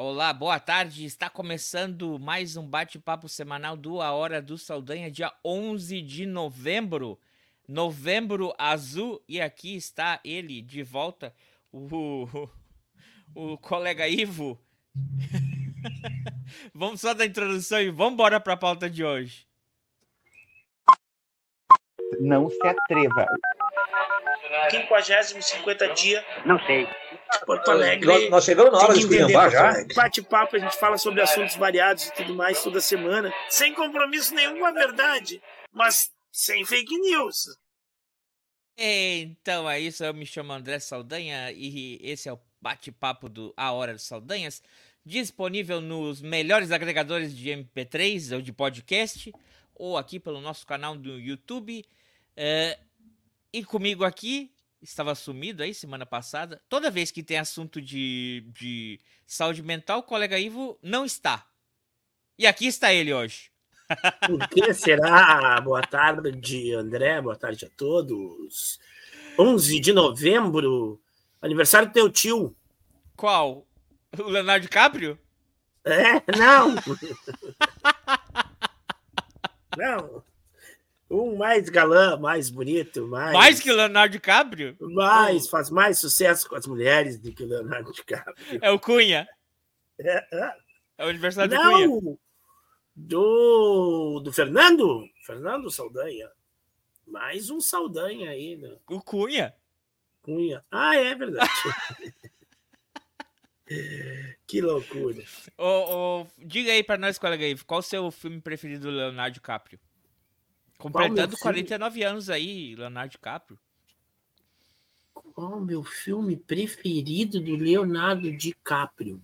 Olá, boa tarde. Está começando mais um bate-papo semanal do A Hora do Saldanha, dia 11 de novembro. Novembro azul. E aqui está ele de volta, o, o colega Ivo. vamos só da introdução e vamos embora para a pauta de hoje. Não se atreva. 50 50 dia. Não sei. Porto Alegre. Nós, nós chegamos na hora de esculhambar já. Bate-papo, a gente fala sobre assuntos variados e tudo mais toda semana, sem compromisso nenhum com a verdade, mas sem fake news. Então é isso, eu me chamo André Saldanha e esse é o bate-papo do A Hora dos Saldanhas, disponível nos melhores agregadores de MP3 ou de podcast, ou aqui pelo nosso canal do YouTube. É, e comigo aqui, estava sumido aí semana passada. Toda vez que tem assunto de, de saúde mental, o colega Ivo não está. E aqui está ele hoje. Por que será? Boa tarde, André. Boa tarde a todos. 11 de novembro, aniversário do teu tio. Qual? O Leonardo DiCaprio? É? Não. não. Um mais galã, mais bonito, mais. Mais que o Leonardo DiCaprio? Mais, faz mais sucesso com as mulheres do que o Leonardo DiCaprio. É o Cunha. É, é. é o aniversário do Cunha. Do, do Fernando? Fernando Saldanha. Mais um Saldanha aí, né? O Cunha. Cunha. Ah, é verdade. que loucura. Ô, ô, diga aí pra nós, colega qual o seu filme preferido do Leonardo DiCaprio? Completando 49 anos aí, Leonardo DiCaprio. Qual o meu filme preferido do Leonardo DiCaprio?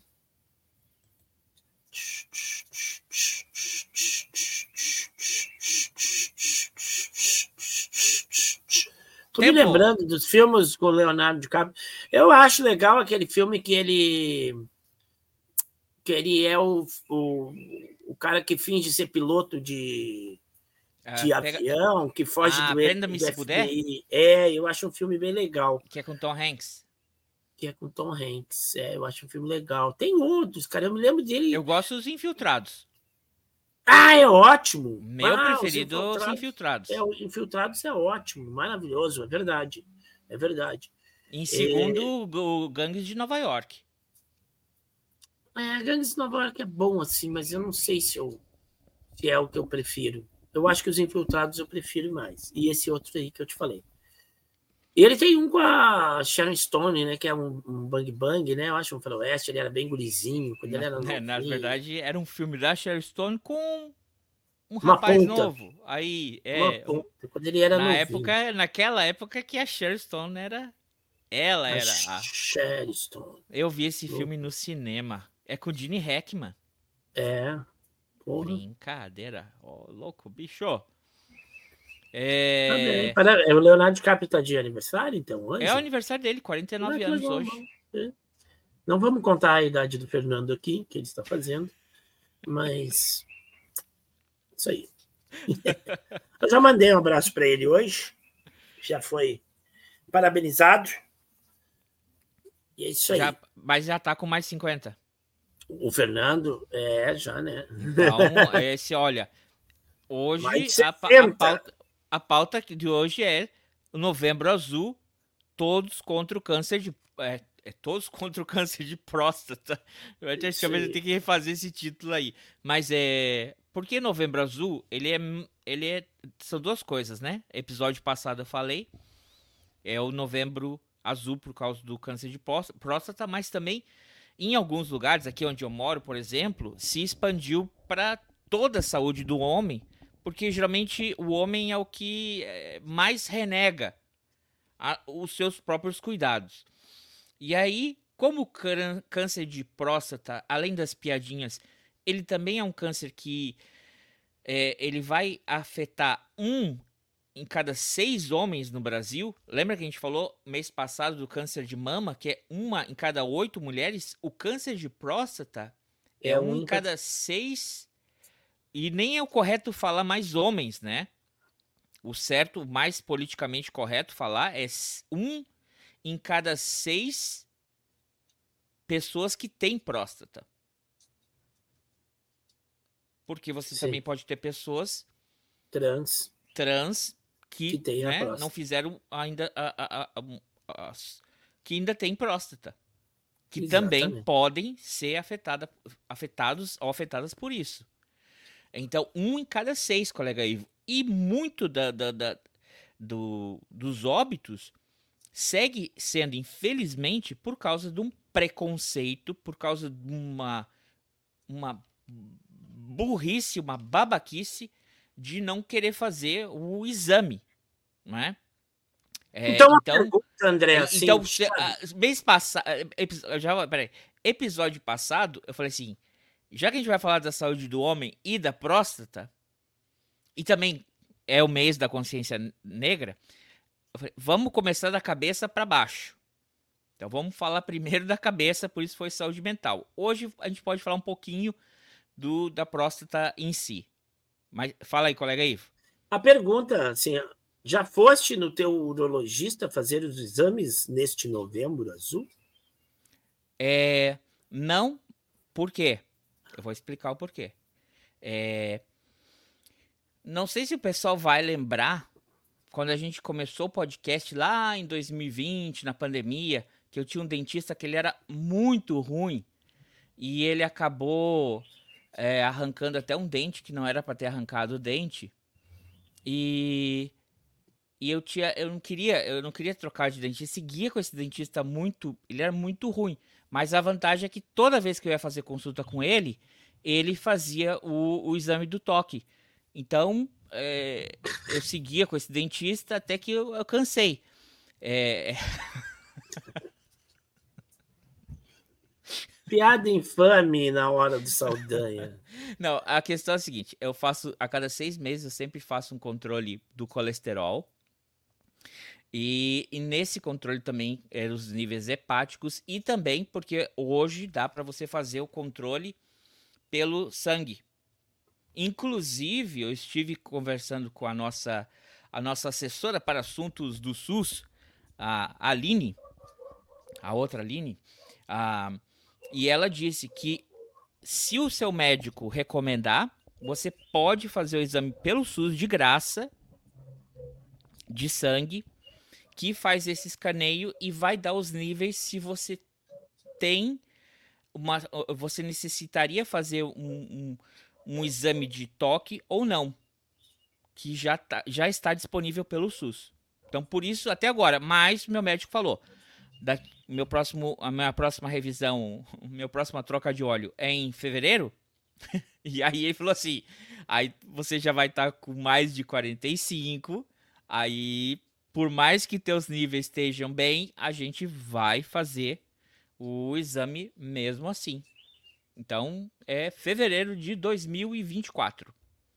Tô me lembrando dos filmes com o Leonardo DiCaprio. Eu acho legal aquele filme que ele que ele é o, o, o cara que finge ser piloto de, de ah, pega... avião, que foge ah, do, do se puder? É, eu acho um filme bem legal. Que é com Tom Hanks. Que é com Tom Hanks. É, eu acho um filme legal. Tem outros, cara, eu me lembro dele. Eu gosto dos Infiltrados. Ah, é ótimo. Meu ah, preferido os Infiltrados. Os Infiltrados. É, os Infiltrados é ótimo, maravilhoso, é verdade. É verdade. Em segundo, é... o Gangues de Nova York. É, Gangues de Nova York é bom assim, mas eu não sei se, eu, se é o que eu prefiro. Eu acho que os Infiltrados eu prefiro mais. E esse outro aí que eu te falei. Ele tem um com a Sharon Stone, né? Que é um, um Bang Bang, né? Eu acho um faroeste, ele era bem gurizinho, quando na, ele era novinho. É, na verdade, era um filme da Sharon Stone com um Uma rapaz ponta. novo. Aí, é... quando ele era na novinho. época, Naquela época que a Sharon Stone era... Ela a era a... Sharon Stone. Eu vi esse filme no cinema. É com o Gene Hackman. É. Porra. Brincadeira. Oh, louco, bicho. É... Tá é o Leonardo DiCaprio tá de aniversário, então? Hoje? É o aniversário dele, 49 ah, anos legal, hoje. É. Não vamos contar a idade do Fernando aqui, que ele está fazendo, mas. Isso aí. Eu já mandei um abraço para ele hoje. Já foi parabenizado. E é isso aí. Já, mas já tá com mais 50. O Fernando, é, já, né? Então, esse, olha, hoje a, a, pauta, a pauta de hoje é o Novembro Azul, todos contra o câncer de. É, é todos contra o câncer de próstata. Eu acho que talvez eu tenho que refazer esse título aí. Mas é. Porque Novembro Azul, ele é. Ele é. São duas coisas, né? Episódio passado eu falei. É o Novembro Azul por causa do câncer de próstata, mas também em alguns lugares, aqui onde eu moro, por exemplo, se expandiu para toda a saúde do homem porque geralmente o homem é o que eh, mais renega a, os seus próprios cuidados. E aí, como o câncer de próstata, além das piadinhas, ele também é um câncer que é, ele vai afetar um em cada seis homens no Brasil. Lembra que a gente falou mês passado do câncer de mama, que é uma em cada oito mulheres? O câncer de próstata é, é um em cada seis e nem é o correto falar mais homens, né? O certo, mais politicamente correto falar é um em cada seis pessoas que têm próstata. porque você Sim. também pode ter pessoas trans trans que, que né, não fizeram ainda a, a, a, que ainda tem próstata que Exatamente. também podem ser afetada, afetados ou afetadas por isso. Então, um em cada seis, colega Ivo. E muito da, da, da do, dos óbitos segue sendo, infelizmente, por causa de um preconceito, por causa de uma, uma burrice, uma babaquice de não querer fazer o exame, não é? É, então, então, pergunta, André, assim, então, mês passado, já, peraí, episódio passado, eu falei assim, já que a gente vai falar da saúde do homem e da próstata, e também é o mês da consciência negra, falei, vamos começar da cabeça para baixo. Então vamos falar primeiro da cabeça, por isso foi saúde mental. Hoje a gente pode falar um pouquinho do da próstata em si. Mas fala aí, colega Ivo. A pergunta, assim, já foste no teu urologista fazer os exames neste novembro azul? É, não, por quê? Eu vou explicar o porquê. É, não sei se o pessoal vai lembrar quando a gente começou o podcast lá em 2020, na pandemia, que eu tinha um dentista que ele era muito ruim e ele acabou é, arrancando até um dente que não era para ter arrancado o dente. E e eu tinha, eu não queria, eu não queria trocar de dentista. Seguia com esse dentista muito, ele era muito ruim. Mas a vantagem é que toda vez que eu ia fazer consulta com ele, ele fazia o, o exame do toque. Então, é, eu seguia com esse dentista até que eu, eu cansei. É... Piada infame na hora do Saldanha. Não, a questão é a seguinte: eu faço a cada seis meses, eu sempre faço um controle do colesterol e, e, nesse controle também é, os níveis hepáticos e também porque hoje dá para você fazer o controle pelo sangue. Inclusive, eu estive conversando com a nossa, a nossa assessora para assuntos do SUS, a Aline, a outra Aline, a, e ela disse que se o seu médico recomendar, você pode fazer o exame pelo SUS de graça de sangue que faz esse escaneio e vai dar os níveis se você tem uma. Você necessitaria fazer um, um, um exame de toque ou não. Que já, tá, já está disponível pelo SUS. Então, por isso, até agora, mas meu médico falou. Da, meu próximo, a minha próxima revisão, meu próxima troca de óleo é em fevereiro. e aí ele falou assim: aí você já vai estar tá com mais de 45. Aí por mais que teus níveis estejam bem, a gente vai fazer o exame mesmo assim. Então, é fevereiro de 2024.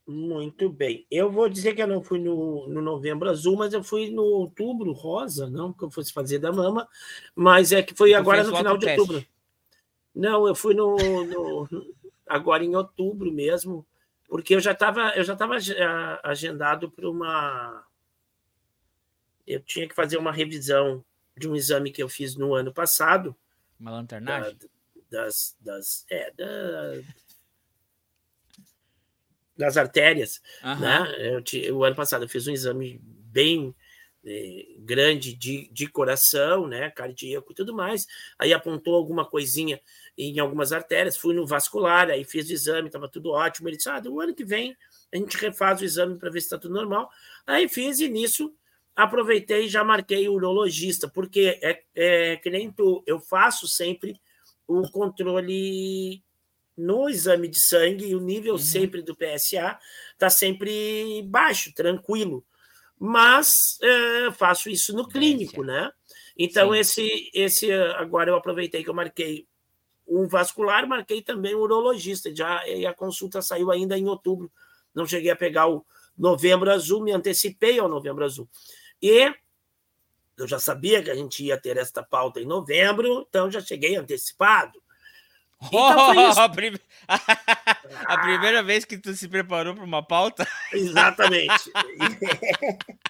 Muito bem. Eu vou dizer que eu não fui no, no novembro azul, mas eu fui no outubro rosa, não que eu fosse fazer da mama, mas é que foi agora no final de outubro. Não, eu fui no, no, agora em outubro mesmo, porque eu já estava eu já estava agendado para uma eu tinha que fazer uma revisão de um exame que eu fiz no ano passado. Uma lanternagem? Da, das, das, é, da, das artérias. Uhum. Né? Eu, o ano passado eu fiz um exame bem é, grande de, de coração, né, cardíaco e tudo mais. Aí apontou alguma coisinha em algumas artérias, fui no vascular, aí fiz o exame, estava tudo ótimo. Ele disse: Ah, do ano que vem a gente refaz o exame para ver se está tudo normal. Aí fiz e nisso aproveitei e já marquei o urologista, porque é, é que nem tu, eu faço sempre o controle no exame de sangue o nível uhum. sempre do PSA está sempre baixo, tranquilo. Mas é, faço isso no clínico, né? Então, esse, esse agora eu aproveitei que eu marquei um vascular, marquei também o urologista. Já, e a consulta saiu ainda em outubro. Não cheguei a pegar o novembro azul, me antecipei ao novembro azul. E eu já sabia que a gente ia ter esta pauta em novembro, então já cheguei antecipado. Então oh, a, prim... a, primeira vez que tu se preparou para uma pauta? Exatamente.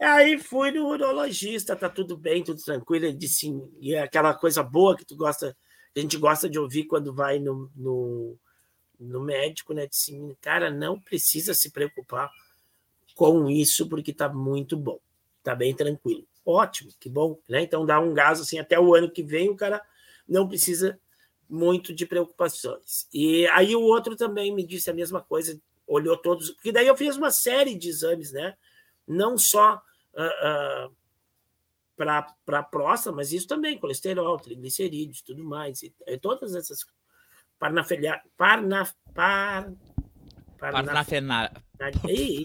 Aí fui no urologista, tá tudo bem, tudo tranquilo. Ele disse, e é aquela coisa boa que tu gosta, a gente gosta de ouvir quando vai no, no, no médico, né? Disse, cara, não precisa se preocupar com isso, porque está muito bom, está bem tranquilo. Ótimo, que bom, né? Então dá um gás assim até o ano que vem, o cara não precisa muito de preocupações. E aí o outro também me disse a mesma coisa, olhou todos, porque daí eu fiz uma série de exames, né? Não só uh, uh, para a próstata, mas isso também, colesterol, triglicerídeos, tudo mais, e, e todas essas parnafilha, parna, par, parnafenália.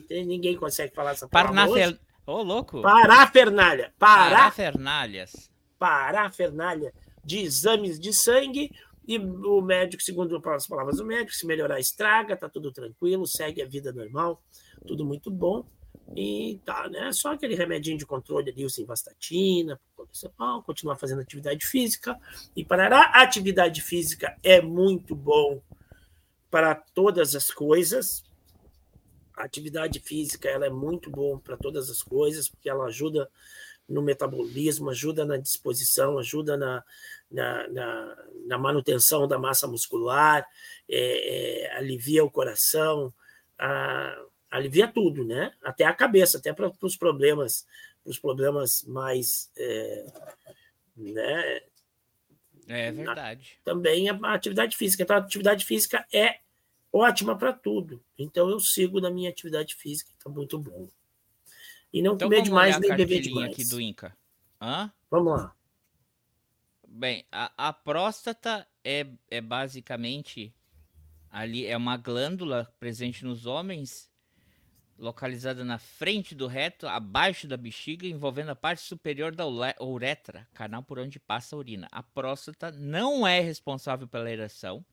ninguém consegue falar essa palavra Parnafel... Ô, oh, louco! Parafernália. Para... Parafernalhas. Parafernália de exames de sangue e o médico, segundo as palavras do médico, se melhorar estraga, tá tudo tranquilo, segue a vida normal, tudo muito bom. E tá, né? Só aquele remedinho de controle ali, o simvastatina, colesterol, continuar fazendo atividade física. E parará, atividade física é muito bom para todas as coisas. A atividade física ela é muito bom para todas as coisas, porque ela ajuda no metabolismo, ajuda na disposição, ajuda na, na, na, na manutenção da massa muscular, é, é, alivia o coração, a, alivia tudo, né? Até a cabeça, até para os problemas, os problemas mais, é, né? É verdade. Na, também a atividade física. Então, a atividade física é ótima para tudo. Então, eu sigo na minha atividade física, está muito bom. E não então, comer demais nem beber demais. aqui do Inca. Hã? Vamos lá. Bem, a, a próstata é, é basicamente ali é uma glândula presente nos homens localizada na frente do reto, abaixo da bexiga, envolvendo a parte superior da uretra, canal por onde passa a urina. A próstata não é responsável pela ereção,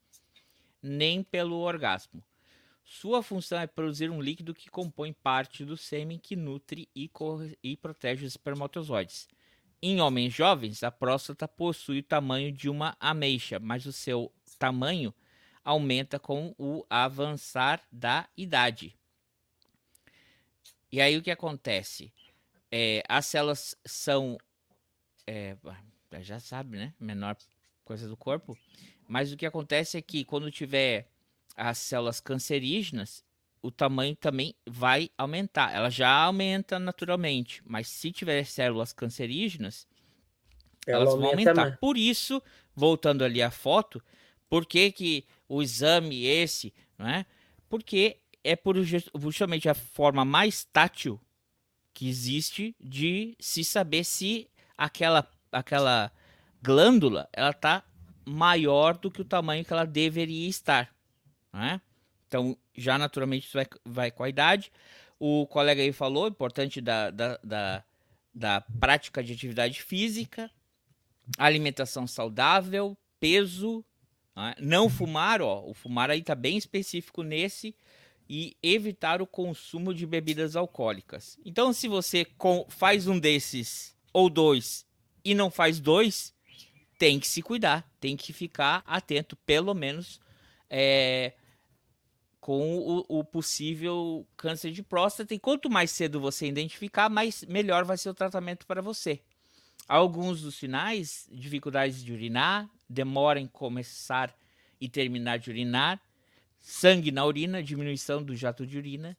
nem pelo orgasmo. Sua função é produzir um líquido que compõe parte do sêmen que nutre e, e protege os espermatozoides. Em homens jovens, a próstata possui o tamanho de uma ameixa, mas o seu tamanho aumenta com o avançar da idade. E aí o que acontece? É, as células são. É, já sabe, né? Menor coisa do corpo. Mas o que acontece é que quando tiver as células cancerígenas, o tamanho também vai aumentar. Ela já aumenta naturalmente, mas se tiver células cancerígenas, Ela elas vão aumentar. Por isso, voltando ali à foto, por que, que o exame esse, não é? Porque é por justamente a forma mais tátil que existe de se saber se aquela aquela glândula ela está maior do que o tamanho que ela deveria estar, né? Então, já naturalmente isso vai, vai com a idade. O colega aí falou, importante da, da, da, da prática de atividade física, alimentação saudável, peso, né? não fumar, ó, o fumar aí tá bem específico nesse, e evitar o consumo de bebidas alcoólicas. Então, se você faz um desses ou dois e não faz dois, tem que se cuidar, tem que ficar atento, pelo menos é, com o, o, possível câncer de próstata. E quanto mais cedo você identificar, mais melhor vai ser o tratamento para você. Alguns dos sinais: dificuldades de urinar, demora em começar e terminar de urinar, sangue na urina, diminuição do jato de urina,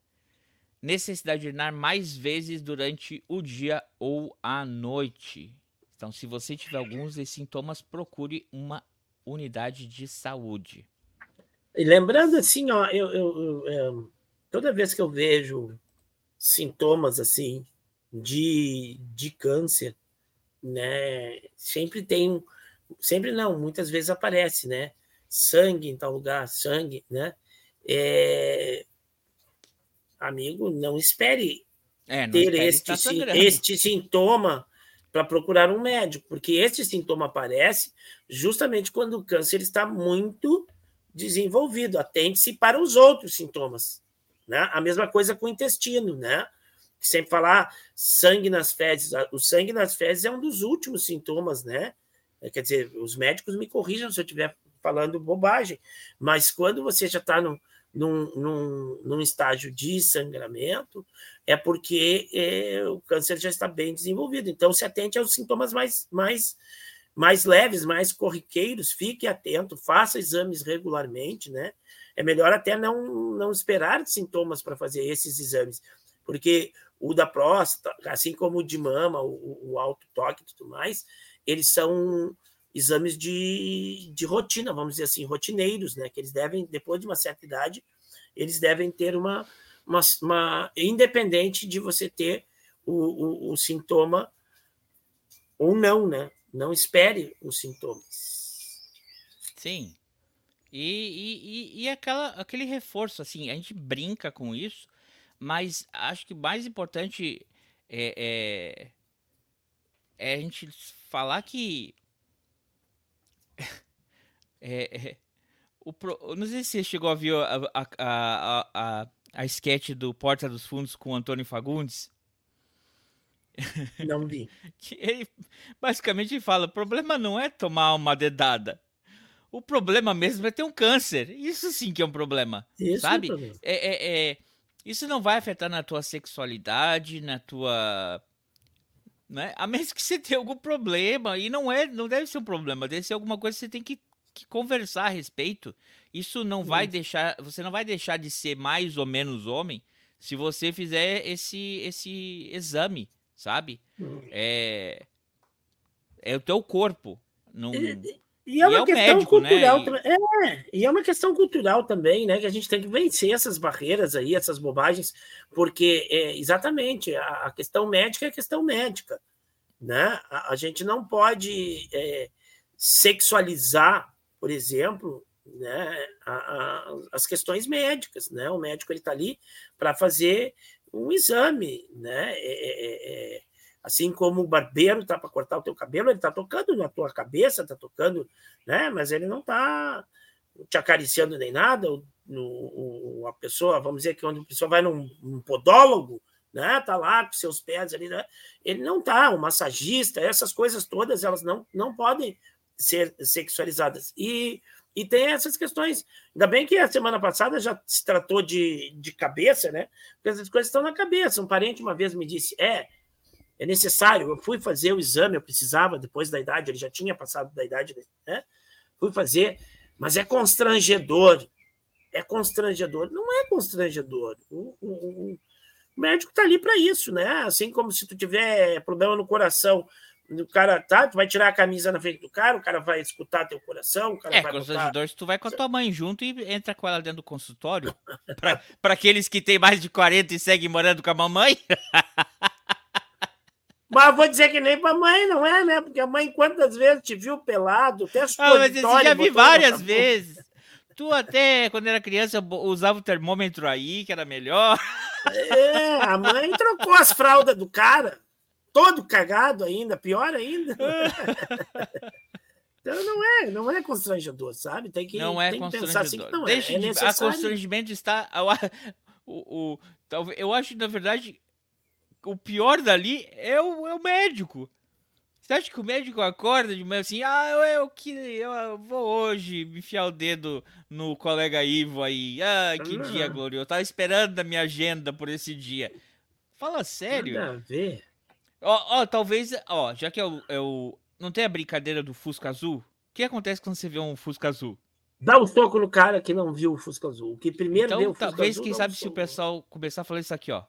necessidade de urinar mais vezes durante o dia ou a noite. Então, se você tiver alguns desses sintomas, procure uma unidade de saúde. E lembrando assim, ó, eu, eu, eu, é, toda vez que eu vejo sintomas assim de, de câncer, né, sempre tem, sempre não, muitas vezes aparece, né, sangue em tal lugar, sangue, né? É... Amigo, não espere é, não ter espere este, sim, este sintoma para procurar um médico, porque este sintoma aparece justamente quando o câncer está muito desenvolvido. Atente-se para os outros sintomas. Né? A mesma coisa com o intestino, né? Sempre falar sangue nas fezes. O sangue nas fezes é um dos últimos sintomas, né? Quer dizer, os médicos me corrijam se eu estiver falando bobagem, mas quando você já está num, num, num, estágio de sangramento, é porque é, o câncer já está bem desenvolvido. Então, se atente aos sintomas mais, mais, mais leves, mais corriqueiros, fique atento, faça exames regularmente, né? É melhor até não, não esperar sintomas para fazer esses exames, porque o da próstata, assim como o de mama, o, o alto toque e tudo mais, eles são exames de, de rotina, vamos dizer assim, rotineiros, né? Que eles devem, depois de uma certa idade, eles devem ter uma, uma, uma independente de você ter o, o, o sintoma ou não, né? Não espere os sintomas. Sim. E, e, e aquela, aquele reforço, assim, a gente brinca com isso, mas acho que mais importante é, é, é a gente falar que. é, é, o pro, não sei se você chegou a ver a, a, a, a, a sketch do Porta dos Fundos com o Antônio Fagundes. Não vi. ele basicamente fala: o problema não é tomar uma dedada. O problema mesmo é ter um câncer. Isso sim que é um problema. Isso sabe? É, é, é, é, isso não vai afetar na tua sexualidade, na tua. Né? A menos que você tenha algum problema. E não é, não deve ser um problema, deve ser alguma coisa que você tem que, que conversar a respeito. Isso não vai deixar. Você não vai deixar de ser mais ou menos homem se você fizer esse, esse exame sabe? Hum. É, é o teu corpo. Não... E, e é uma e é questão médico, né? cultural né? É, e é uma questão cultural também, né? Que a gente tem que vencer essas barreiras aí, essas bobagens, porque é, exatamente a, a, questão médica é a questão médica, né? A, a gente não pode é, sexualizar, por exemplo, né, a, as questões médicas, né? O médico ele está ali para fazer um exame, né? É, é, é, é assim como o barbeiro está para cortar o teu cabelo, ele está tocando na tua cabeça, está tocando, né? Mas ele não está te acariciando nem nada. No, a pessoa, vamos dizer que quando a pessoa vai num, num podólogo, né? Tá lá com seus pés ali, né? Ele não tá, o massagista, essas coisas todas, elas não, não podem ser sexualizadas. E e tem essas questões. Ainda bem que a semana passada já se tratou de, de cabeça, né? Porque essas coisas estão na cabeça. Um parente uma vez me disse: é, é necessário. Eu fui fazer o exame, eu precisava, depois da idade, ele já tinha passado da idade, né? Fui fazer, mas é constrangedor. É constrangedor. Não é constrangedor. O, o, o médico está ali para isso, né? Assim como se tu tiver problema no coração, o cara tá, tu vai tirar a camisa na frente do cara, o cara vai escutar teu coração, o cara é, vai constrangedor se tu vai com a tua mãe junto e entra com ela dentro do consultório, para aqueles que têm mais de 40 e seguem morando com a mamãe. Mas vou dizer que nem pra mãe, não é, né? Porque a mãe quantas vezes te viu pelado, até as ah, mas eu já vi várias vezes. Tu até, quando era criança, usava o termômetro aí, que era melhor. É, a mãe trocou as fraldas do cara todo cagado ainda, pior ainda. então não é, não é constrangedor, sabe? Tem que, não é tem que pensar assim que não é. Deixa é. De, a constrangimento está. O, o, o, eu acho que, na verdade, o pior dali é o, é o médico. Você acha que o médico acorda de manhã assim, ah, eu, eu, que, eu vou hoje enfiar o dedo no colega Ivo aí. Ah, que dia glorioso. Eu tava esperando na minha agenda por esse dia. Fala sério. Nada a ver. Ó, ó, talvez, ó, já que eu, eu não tem a brincadeira do Fusca Azul, o que acontece quando você vê um Fusca Azul? Dá um soco no cara que não viu o Fusca Azul. O que primeiro então, vê o Fusca talvez, Azul, quem sabe, um se o pessoal começar a falar isso aqui, ó.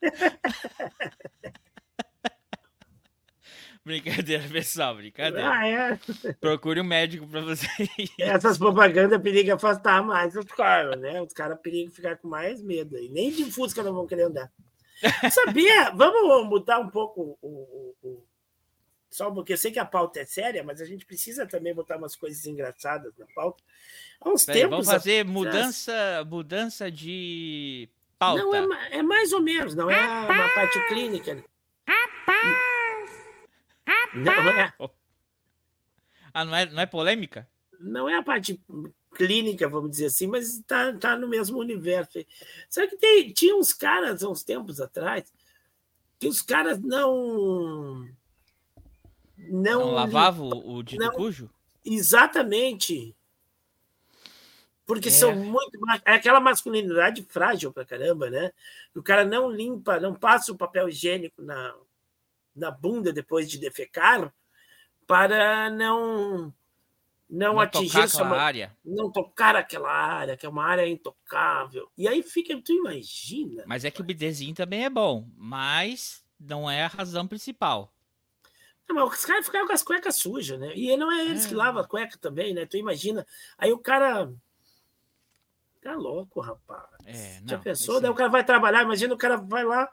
Brincadeira, pessoal, brincadeira. Ah, é? Procure um médico para você. Essas propagandas perigam afastar mais os caras, né? Os caras perigam ficar com mais medo aí. Nem de Fusca não vão querer andar. Sabia? Vamos mudar um pouco o, o, o, Só porque eu sei que a pauta é séria, mas a gente precisa também botar umas coisas engraçadas na pauta. Há uns Peraí, tempos. Vamos fazer mudança, mudança de pauta. Não, é, é mais ou menos, não é uma parte clínica. Rapaz! Não é. Ah, não é, não é polêmica? Não é a parte clínica, vamos dizer assim, mas está tá no mesmo universo. Sabe que tem, tinha uns caras, há uns tempos atrás, que os caras não. Não, não lavavam o, o dito não, cujo? Exatamente. Porque é. são muito. É aquela masculinidade frágil pra caramba, né? O cara não limpa, não passa o papel higiênico na, na bunda depois de defecar para não não, não atingir essa área. Não tocar aquela área, que é uma área intocável. E aí fica, tu imagina. Mas é que o bidezinho também é bom, mas não é a razão principal. Não, mas os caras ficaram com as cuecas sujas, né? E não é eles é. que lavam a cueca também, né? Tu imagina. Aí o cara Tá louco, rapaz. É, não, Já pensou? Daí o cara vai trabalhar, imagina o cara vai lá,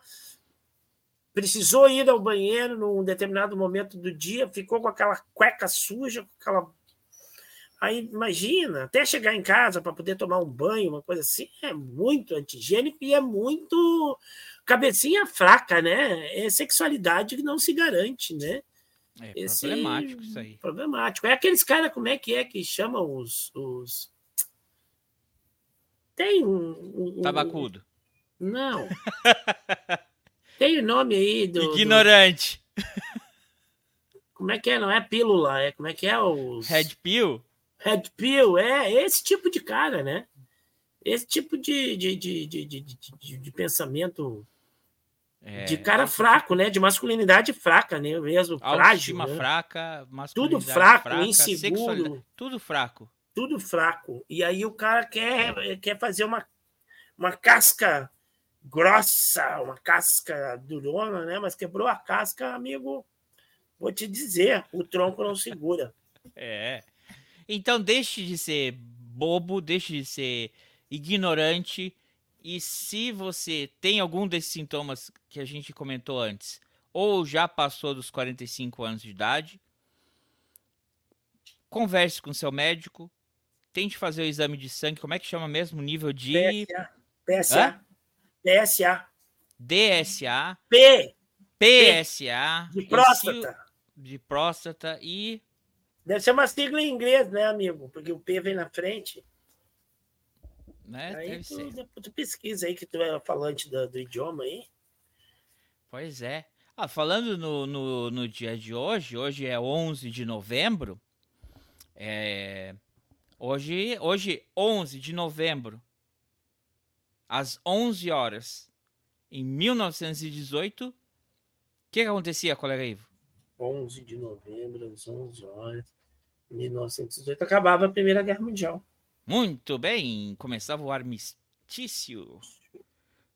precisou ir ao banheiro num determinado momento do dia, ficou com aquela cueca suja, com aquela. Aí imagina, até chegar em casa para poder tomar um banho, uma coisa assim, é muito antigênico e é muito cabecinha fraca, né? É sexualidade que não se garante, né? É Esse... problemático isso aí. Problemático. É aqueles caras, como é que é que chamam os, os tem um. um Tabacudo. Não. Tem o nome aí do. Ignorante. Do... Como é que é? Não é pílula, é como é que é os. Red Pill? Red Pill, é esse tipo de cara, né? Esse tipo de, de, de, de, de, de, de pensamento. É, de cara fraco, né? De masculinidade fraca, né? Mesmo frágil. Né? fraca, Tudo fraco, fraca, inseguro. Tudo fraco tudo fraco. E aí o cara quer, quer fazer uma, uma casca grossa, uma casca durona, né? Mas quebrou a casca, amigo. Vou te dizer, o tronco não segura. É. Então deixe de ser bobo, deixe de ser ignorante. E se você tem algum desses sintomas que a gente comentou antes, ou já passou dos 45 anos de idade, converse com seu médico, tente fazer o exame de sangue, como é que chama mesmo? Nível de. PSA. PSA. PSA. DSA. P. PSA. De próstata. De próstata e. Deve ser uma sigla em inglês, né, amigo? Porque o P vem na frente. Né? Aí tu, tu pesquisa aí que tu é falante do, do idioma aí. Pois é. Ah, falando no, no, no, dia de hoje, hoje é 11 de novembro, é, Hoje, hoje 11 de novembro, às 11 horas, em 1918, o que, que acontecia, colega Ivo? 11 de novembro, às 11 horas, 1918, acabava a Primeira Guerra Mundial. Muito bem, começava o armistício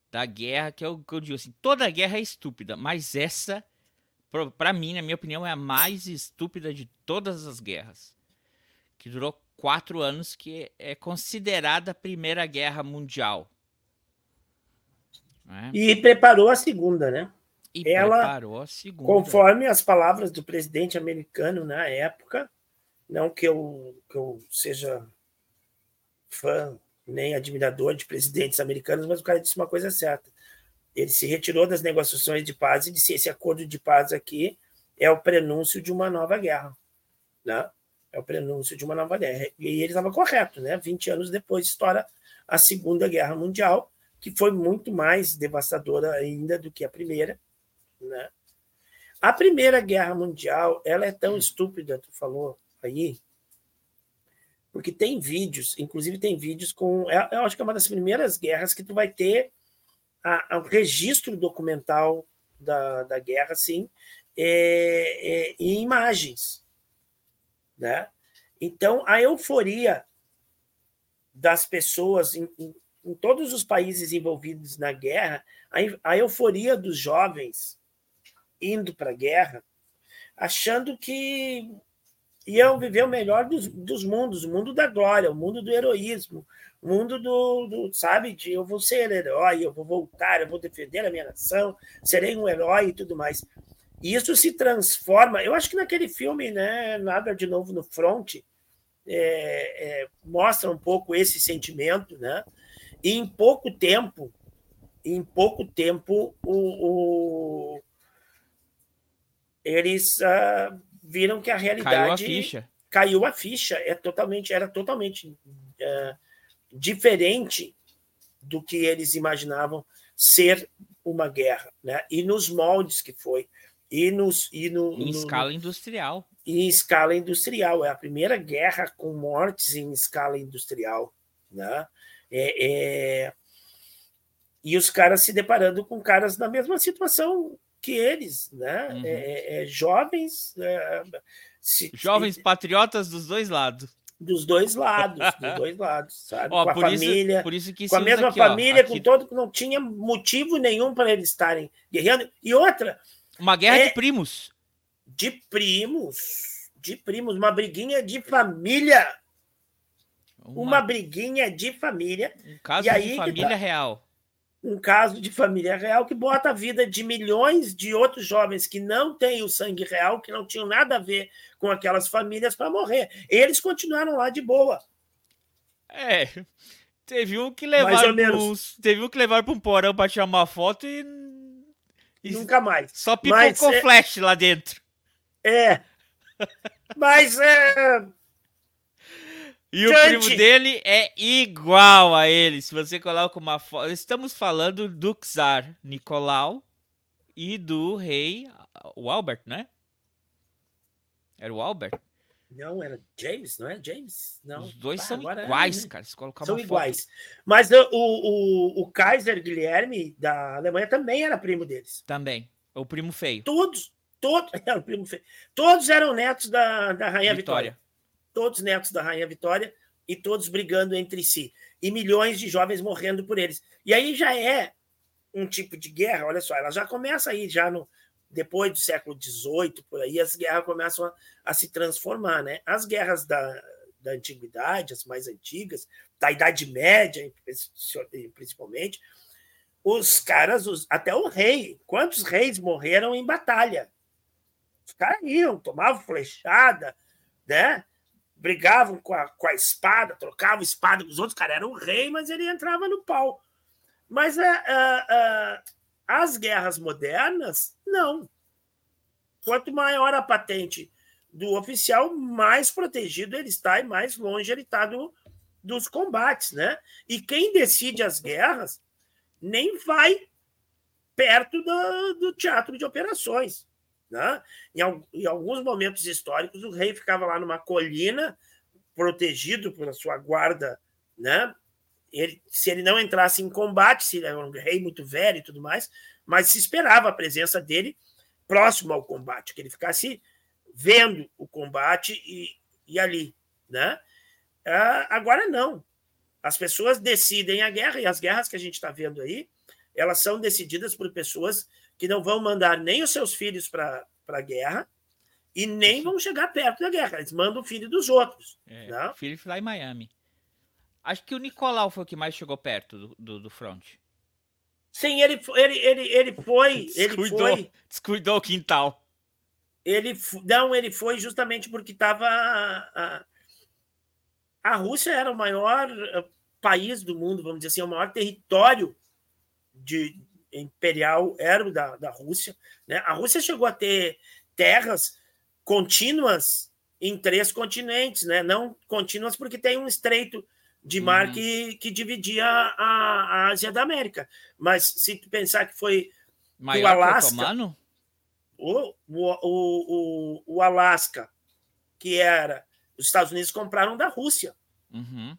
da guerra, que é o que eu digo assim, toda guerra é estúpida, mas essa, para mim, na minha opinião, é a mais estúpida de todas as guerras, que durou quatro anos, que é considerada a Primeira Guerra Mundial. Né? E preparou a segunda, né? E Ela, preparou a segunda. Conforme as palavras do presidente americano na época, não que eu, que eu seja fã nem admirador de presidentes americanos, mas o cara disse uma coisa certa. Ele se retirou das negociações de paz e disse: esse acordo de paz aqui é o prenúncio de uma nova guerra. Né? É o prenúncio de uma nova guerra. E ele estava correto, né? 20 anos depois estoura a Segunda Guerra Mundial, que foi muito mais devastadora ainda do que a primeira, né? A Primeira Guerra Mundial, ela é tão estúpida, tu falou aí, porque tem vídeos, inclusive tem vídeos com, é, eu acho que é uma das primeiras guerras que tu vai ter a, a, o registro documental da, da guerra, sim, é, é, em imagens. Né? Então, a euforia das pessoas em todos os países envolvidos na guerra, a, a euforia dos jovens indo para a guerra, achando que iam viver o melhor dos, dos mundos, o mundo da glória, o mundo do heroísmo, o mundo do, do, sabe, de eu vou ser herói, eu vou voltar, eu vou defender a minha nação, serei um herói e tudo mais. E isso se transforma. Eu acho que naquele filme, né, Nada de Novo no Front, é, é, mostra um pouco esse sentimento, né? E em pouco tempo, em pouco tempo, o, o eles uh, viram que a realidade caiu a ficha. Caiu a ficha. É totalmente, era totalmente uh, diferente do que eles imaginavam ser uma guerra, né? E nos moldes que foi. E, nos, e no, em no, escala industrial. em escala industrial. É a primeira guerra com mortes em escala industrial. Né? É, é... E os caras se deparando com caras na mesma situação que eles, né? Uhum. É, é, é jovens. É, se, jovens patriotas dos dois lados. Dos dois lados, dos dois lados, sabe? Ó, com a família, isso, por isso que com a mesma aqui, família, ó, com todo que não tinha motivo nenhum para eles estarem guerreando. E outra. Uma guerra de primos. De primos. De primos, uma briguinha de família. Uma, uma briguinha de família. Um caso e de família tá... real um caso de família real que bota a vida de milhões de outros jovens que não têm o sangue real, que não tinham nada a ver com aquelas famílias para morrer. Eles continuaram lá de boa. É. Teve um que levaram uns, teve um que levaram para um porão para tirar uma foto e, e nunca mais. Só pipocou é... flash lá dentro. É. Mas é e o primo dele é igual a ele. Se você coloca uma foto. Estamos falando do czar Nicolau e do rei. O Albert, né? Era o Albert? Não, era James, não é James? Não. Os dois ah, são iguais, é... cara. Se colocar são iguais. Foto... Mas o, o, o Kaiser Guilherme da Alemanha também era primo deles. Também. O primo feio. Todos, todos, era o primo feio. Todos eram netos da, da Rainha Vitória. Vitória todos netos da Rainha Vitória e todos brigando entre si. E milhões de jovens morrendo por eles. E aí já é um tipo de guerra, olha só, ela já começa aí, já no depois do século XVIII, por aí, as guerras começam a, a se transformar. Né? As guerras da, da antiguidade, as mais antigas, da Idade Média, principalmente, os caras, os, até o rei, quantos reis morreram em batalha? Os caras iam, tomavam flechada, né? Brigavam com a, com a espada, trocavam espada com os outros, cara, era um rei, mas ele entrava no pau. Mas uh, uh, as guerras modernas, não. Quanto maior a patente do oficial, mais protegido ele está e mais longe ele está do, dos combates, né? E quem decide as guerras nem vai perto do, do teatro de operações. Né? Em, em, alguns momentos históricos, o rei ficava lá numa colina, protegido pela sua guarda. Né? Ele, se ele não entrasse em combate, se ele era um rei muito velho e tudo mais, mas se esperava a presença dele próximo ao combate, que ele ficasse vendo o combate e, e ali. Né? Ah, agora não. As pessoas decidem a guerra, e as guerras que a gente está vendo aí, elas são decididas por pessoas que não vão mandar nem os seus filhos para a guerra e nem vão chegar perto da guerra. Eles mandam o filho dos outros. É, não? filho lá em Miami. Acho que o Nicolau foi o que mais chegou perto do, do, do front. Sim, ele, ele, ele, ele foi. Descuidou, ele foi, descuidou o quintal. Ele não, ele foi justamente porque estava a, a Rússia era o maior eh, país do mundo, vamos dizer assim, o maior território de, imperial era da, da Rússia. Né? A Rússia chegou a ter terras contínuas em três continentes, né? não contínuas porque tem um estreito de mar uhum. que, que dividia a, a Ásia da América. Mas se tu pensar que foi Maior o Alasca, o, o, o, o, Alasca, que era os Estados Unidos compraram da Rússia. Uhum.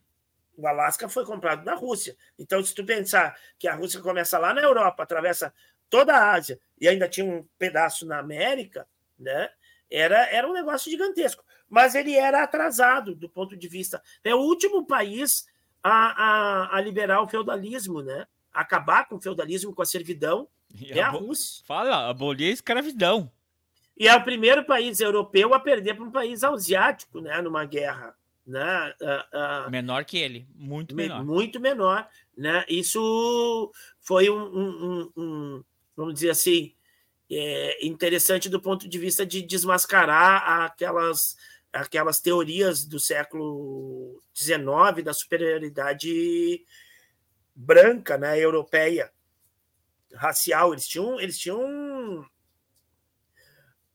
O Alasca foi comprado da Rússia. Então, se tu pensar que a Rússia começa lá na Europa, atravessa toda a Ásia e ainda tinha um pedaço na América, né? Era, era um negócio gigantesco. Mas ele era atrasado do ponto de vista. É o último país a, a, a liberar o feudalismo, né? Acabar com o feudalismo, com a servidão. E é a, a Rússia. Fala, abolir a escravidão. E é o primeiro país europeu a perder para um país asiático, né? Numa guerra né? Uh, uh, menor que ele, muito menor. Muito menor, né? Isso foi um, um, um vamos dizer assim, é, interessante do ponto de vista de desmascarar aquelas aquelas teorias do século XIX da superioridade branca, né, europeia, racial. Eles tinham eles tinham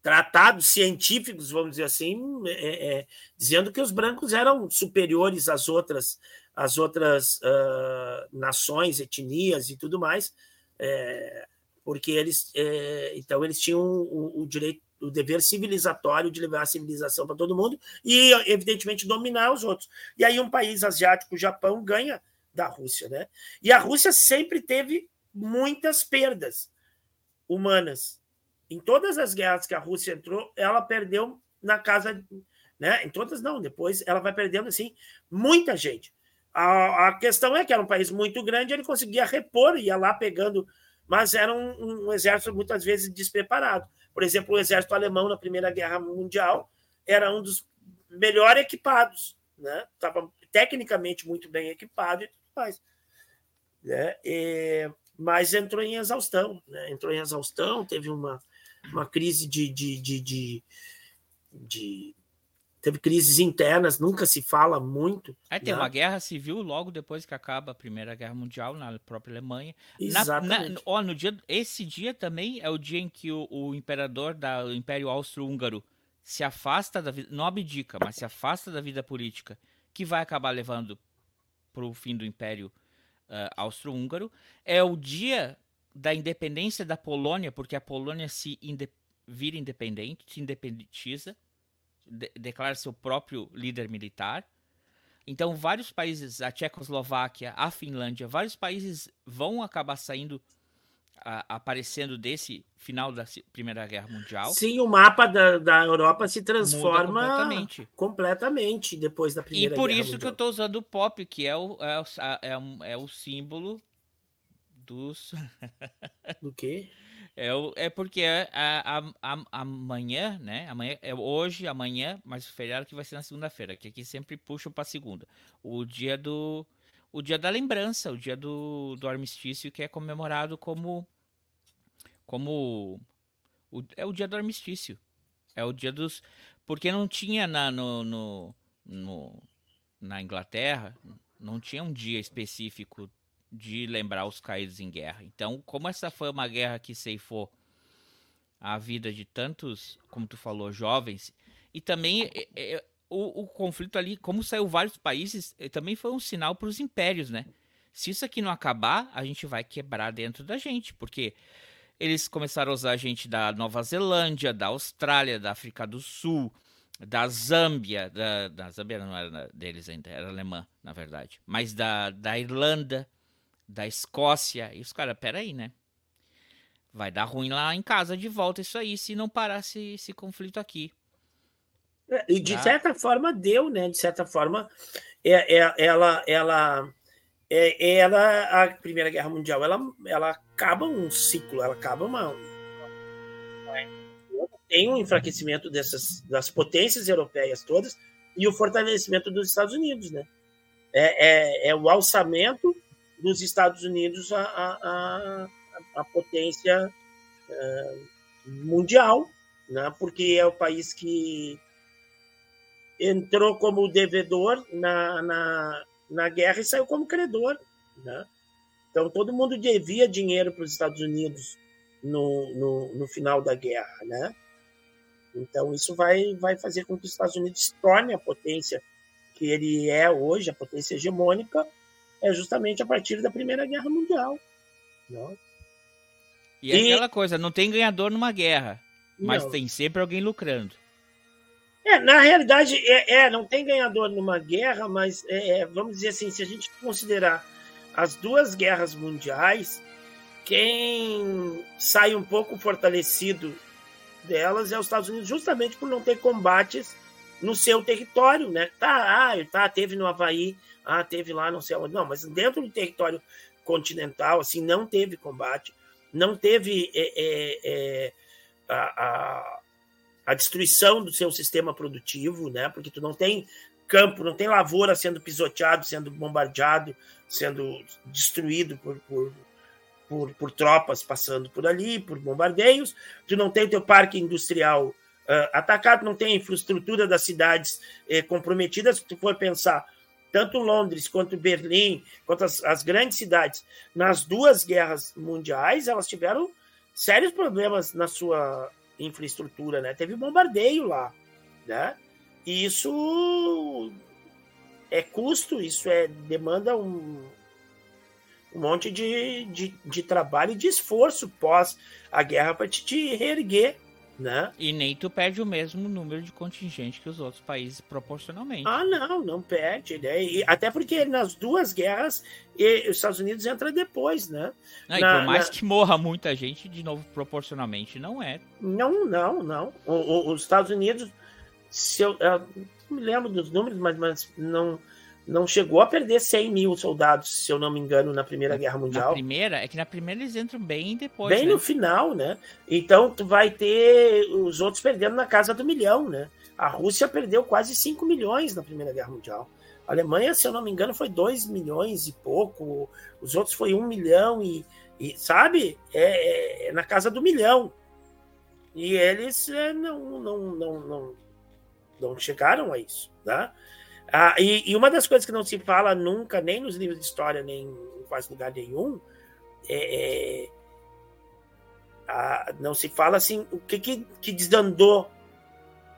tratados científicos, vamos dizer assim, é, é, dizendo que os brancos eram superiores às outras, às outras uh, nações, etnias e tudo mais, é, porque eles, é, então eles tinham o, o, direito o dever civilizatório de levar a civilização para todo mundo e, evidentemente, dominar os outros. E aí um país asiático, o Japão, ganha da Rússia, né? E a Rússia sempre teve muitas perdas humanas. Em todas as guerras que a Rússia entrou, ela perdeu na casa, né? Em todas não, depois ela vai perdendo assim muita gente. A, a questão é que era um país muito grande, ele conseguia repor, ia lá pegando, mas era um, um exército muitas vezes despreparado. Por exemplo, o exército alemão na Primeira Guerra Mundial era um dos melhor equipados, né? Estava tecnicamente muito bem equipado e tudo mais. Né? E, mas entrou em exaustão, né? entrou em exaustão, teve uma, uma crise de, de, de, de, de teve crises internas, nunca se fala muito. É, tem né? uma guerra civil logo depois que acaba a Primeira Guerra Mundial na própria Alemanha. Exatamente. Na, na, ó, no dia, esse dia também é o dia em que o, o imperador do Império Austro-Húngaro se afasta da vida, não abdica, mas se afasta da vida política, que vai acabar levando para o fim do Império uh, Austro-Húngaro. É o dia da independência da Polônia, porque a Polônia se inde vira independente, se independentiza de declara seu próprio líder militar. Então, vários países, a Tchecoslováquia, a Finlândia, vários países vão acabar saindo, a, aparecendo desse final da Primeira Guerra Mundial. Sim, o mapa da, da Europa se transforma completamente. completamente depois da Primeira Guerra Mundial. E por isso que eu estou usando o pop, que é o, é o, é o, é o símbolo dos. Do quê? É, é porque é a, a, a, amanhã, né? Amanhã é hoje, amanhã, mas o feriado que vai ser na segunda-feira, que aqui sempre puxam para segunda. O dia do o dia da lembrança, o dia do, do armistício que é comemorado como como o, é o dia do armistício. É o dia dos porque não tinha na no, no, no na Inglaterra não tinha um dia específico de lembrar os caídos em guerra. Então, como essa foi uma guerra que ceifou a vida de tantos, como tu falou, jovens, e também é, é, o, o, conflito ali, como saiu vários países, é, também foi um sinal para os impérios, né? Se isso aqui não acabar, a gente vai quebrar dentro da gente, porque eles começaram a usar a gente da Nova Zelândia, da Austrália, da África do Sul, da Zâmbia, da, da Zâmbia não era deles ainda, era alemã, na verdade, mas da, da Irlanda, da Escócia. E os caras, peraí, né? Vai dar ruim lá em casa de volta isso aí, se não parar esse, esse conflito aqui. É, e de tá? certa forma deu, né? De certa forma, é, é, ela, ela, é, ela, a Primeira Guerra Mundial, ela, ela acaba um ciclo, ela acaba uma, tem um enfraquecimento dessas das potências europeias todas e o fortalecimento dos Estados Unidos, né? É, é, é o alçamento dos Estados Unidos a, a, a, a potência uh, mundial, né? porque é o país que entrou como devedor na, na, na guerra e saiu como credor. Né? Então, todo mundo devia dinheiro para os Estados Unidos no, no, no, final da guerra. Né? Então, isso vai, vai fazer com que os Estados Unidos se torne a potência que ele é hoje, a potência hegemônica, é justamente a partir da Primeira Guerra Mundial. Não? E, e aquela coisa, não tem ganhador numa guerra, mas não. tem sempre alguém lucrando. É, na realidade, é, é, não tem ganhador numa guerra, mas é, é, vamos dizer assim, se a gente considerar as duas guerras mundiais, quem sai um pouco fortalecido delas é os Estados Unidos, justamente por não ter combates no seu território, né? Tá, ah, tá, teve no Havaí ah, teve lá, não sei onde. Não, mas dentro do território continental, assim, não teve combate, não teve é, é, é, a, a, a, destruição do seu sistema produtivo, né? Porque tu não tem campo, não tem lavoura sendo pisoteado, sendo bombardeado, sendo destruído por, por, por, por tropas passando por ali, por bombardeios. Tu não tem teu parque industrial uh, atacado, não tem a infraestrutura das cidades eh, comprometidas. Se tu for pensar tanto Londres quanto Berlim, quanto as, as, grandes cidades, nas duas guerras mundiais, elas tiveram sérios problemas na sua infraestrutura, né? Teve bombardeio lá, né? E isso é custo, isso é demanda um, um monte de, de, de trabalho e de esforço pós a guerra para te, te reerguer, Né? E nem tu perde o mesmo número de contingente que os outros países proporcionalmente. Ah, não, não perde. Né? E, até porque nas duas guerras e, os Estados Unidos entra depois, né? Não, na, por mais na... que morra muita gente, de novo, proporcionalmente, não é. Não, não, não. O, o, os Estados Unidos, se eu, eu, não me lembro dos números, mas, mas não não chegou a perder 100 mil soldados, se eu não me engano, na Primeira Guerra Mundial. Na primeira? É que na primeira eles entram bem depois. Bem né? no final, né? Então tu vai ter os outros perdendo na casa do milhão, né? A Rússia perdeu quase 5 milhões na Primeira Guerra Mundial. A Alemanha, se eu não me engano, foi 2 milhões e pouco. Os outros foi 1 milhão e, e sabe? É, é, na casa do milhão. E eles é, não, não, não, não, não chegaram a isso, né? Ah, e, e, uma das coisas que não se fala nunca, nem nos livros de história, nem em quase lugar nenhum, é, é não se fala assim o que, que, que desandou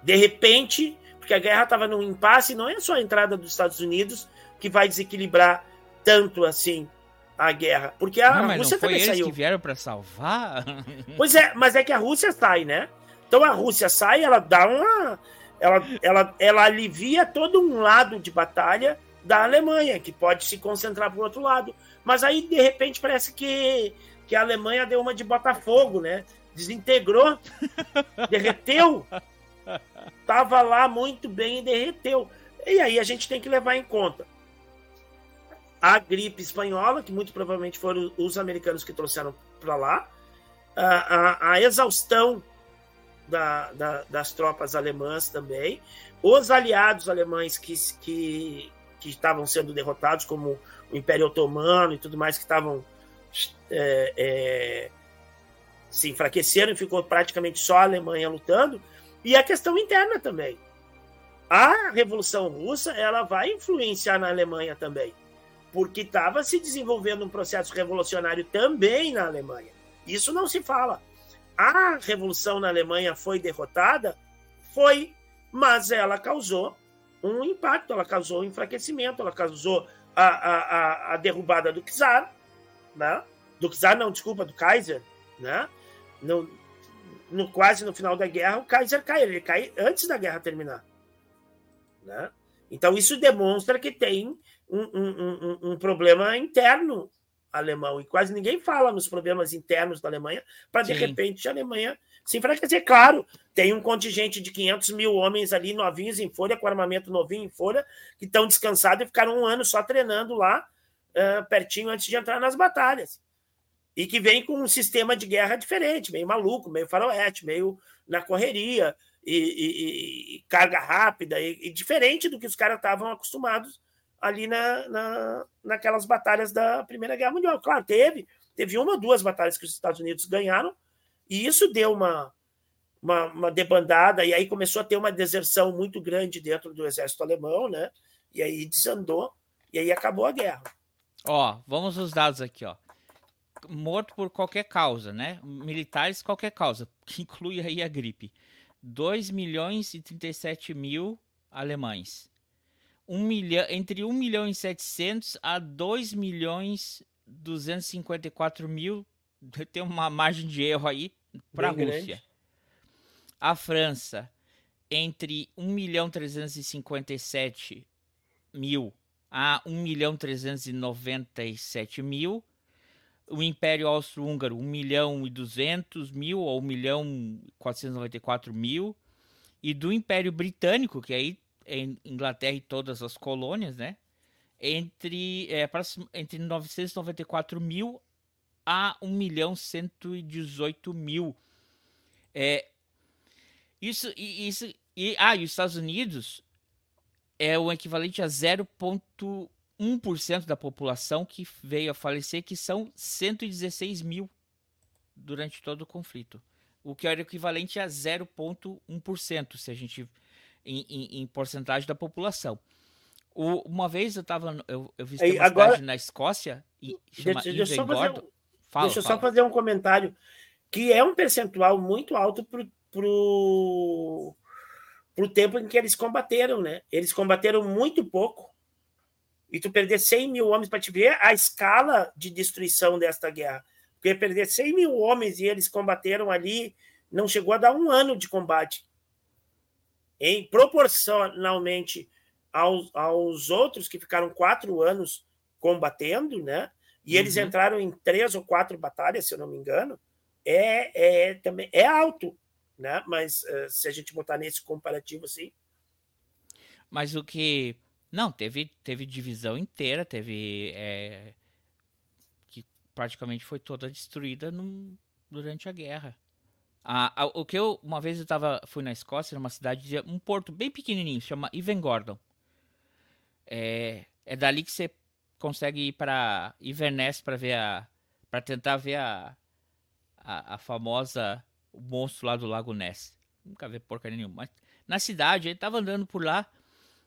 de repente, porque a guerra estava num impasse, não é só a entrada dos Estados Unidos que vai desequilibrar tanto assim a guerra, porque a não, Rússia também eles saiu. que vieram para salvar? Pois é, mas é que a Rússia sai, né? Então a Rússia sai, ela dá uma ela, ela, ela alivia todo um lado de batalha da Alemanha, que pode se concentrar para o outro lado. Mas aí, de repente, parece que, que a Alemanha deu uma de Botafogo, né? Desintegrou, derreteu. Tava lá muito bem e derreteu. E aí a gente tem que levar em conta a gripe espanhola, que muito provavelmente foram os americanos que trouxeram para lá, a, a, a exaustão da, da, das tropas alemãs também, os aliados alemães que, que, que estavam sendo derrotados, como o Império Otomano e tudo mais, que estavam é, é, se enfraqueceram e ficou praticamente só a Alemanha lutando, e a questão interna também. A Revolução Russa ela vai influenciar na Alemanha também, porque estava se desenvolvendo um processo revolucionário também na Alemanha. Isso não se fala a revolução na Alemanha foi derrotada? Foi, mas ela causou um impacto, ela causou um enfraquecimento, ela causou a, a, a, derrubada do czar, né? do czar não, desculpa, do Kaiser, né? no, no, quase no final da guerra, o Kaiser cai, ele cai antes da guerra terminar. Né? Então isso demonstra que tem um, um, um, um problema interno alemão e quase ninguém fala nos problemas internos da Alemanha para de repente a Alemanha se enfraquecer. Claro, tem um contingente de 500 mil homens ali novinhos em folha, com armamento novinho em folha, que estão descansados e ficaram um ano só treinando lá, uh, pertinho antes de entrar nas batalhas. E que vem com um sistema de guerra diferente, meio maluco, meio faroeste, meio na correria, e, e, e carga rápida, e, e diferente do que os caras estavam acostumados ali na, na, naquelas batalhas da Primeira Guerra Mundial. Claro, teve, teve uma ou duas batalhas que os Estados Unidos ganharam, e isso deu uma, uma, uma, debandada, e aí começou a ter uma deserção muito grande dentro do exército alemão, né? E aí desandou, e aí acabou a guerra. Ó, vamos os dados aqui, ó. Morto por qualquer causa, né? Militares, qualquer causa, que inclui aí a gripe. 2 milhões e 37 mil alemães um milhão, entre 1 milhão e 700 a 2 milhões 254 mil. Tem uma margem de erro aí para a Rússia. Grande. A França, entre 1 milhão 357 mil a 1 milhão 397 mil. O Império Austro-Húngaro, 1 milhão e 200 mil ou 1 milhão 494 mil. E do Império Britânico, que aí Inglaterra e todas as colônias, né? Entre, é, entre 994 mil a 1 milhão 118 mil. É, isso, isso, e, ah, e os Estados Unidos é o equivalente a 0,1% da população que veio a falecer, que são 116 mil durante todo o conflito. O que era equivalente a 0,1%, se a gente em, em, em porcentagem da população. O, uma vez eu estava, eu, eu visitei uma agora, cidade na Escócia e chama deixa, deixa, só fazer, fala, deixa eu só fazer um comentário que é um percentual muito alto pro, pro, pro tempo em que eles combateram, né? Eles combateram muito pouco e tu perder 100 mil homens para te ver a escala de destruição desta guerra. Porque perder 100 mil homens e eles combateram ali não chegou a dar um ano de combate. Em proporcionalmente aos, aos outros que ficaram quatro anos combatendo, né? E eles uhum. entraram em três ou quatro batalhas, se eu não me engano, é, é também é alto, né? Mas uh, se a gente botar nesse comparativo assim. Mas o que. Não, teve, teve divisão inteira, teve. É, que praticamente foi toda destruída durante a guerra. A, a, o que eu. Uma vez eu tava, fui na Escócia, numa cidade, um porto bem pequenininho, chama Even Gordon. É, é dali que você consegue ir para Inverness para ver a. para tentar ver a, a, a, famosa. o monstro lá do Lago Ness. Nunca vi porcaria nenhuma. Mas na cidade, ele tava andando por lá.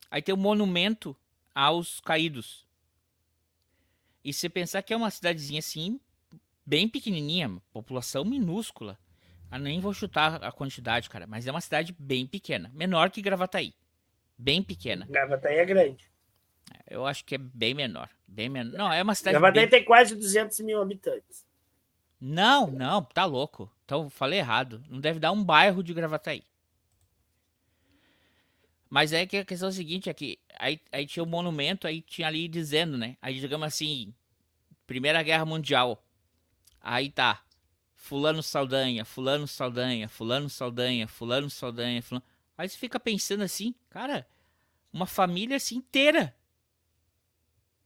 Aí tem um monumento aos caídos. E você pensar que é uma cidadezinha assim, bem pequenininha, população minúscula. Eu nem vou chutar a quantidade, cara, mas é uma cidade bem pequena, menor que Gravataí. Bem pequena. Gravataí é grande. Eu acho que é bem menor. Bem menor. Não, é uma cidade. Gravataí bem... tem quase 200 mil habitantes. Não, não, tá louco. Então falei errado. Não deve dar um bairro de Gravataí. Mas é que a questão é a seguinte, é que aí, aí tinha um monumento, aí tinha ali dizendo, né? Aí digamos assim, Primeira Guerra Mundial. Aí tá. Fulano Saldanha, Fulano Saldanha, Fulano Saldanha, Fulano Saldanha, Fulano. Aí você fica pensando assim, cara, uma família assim inteira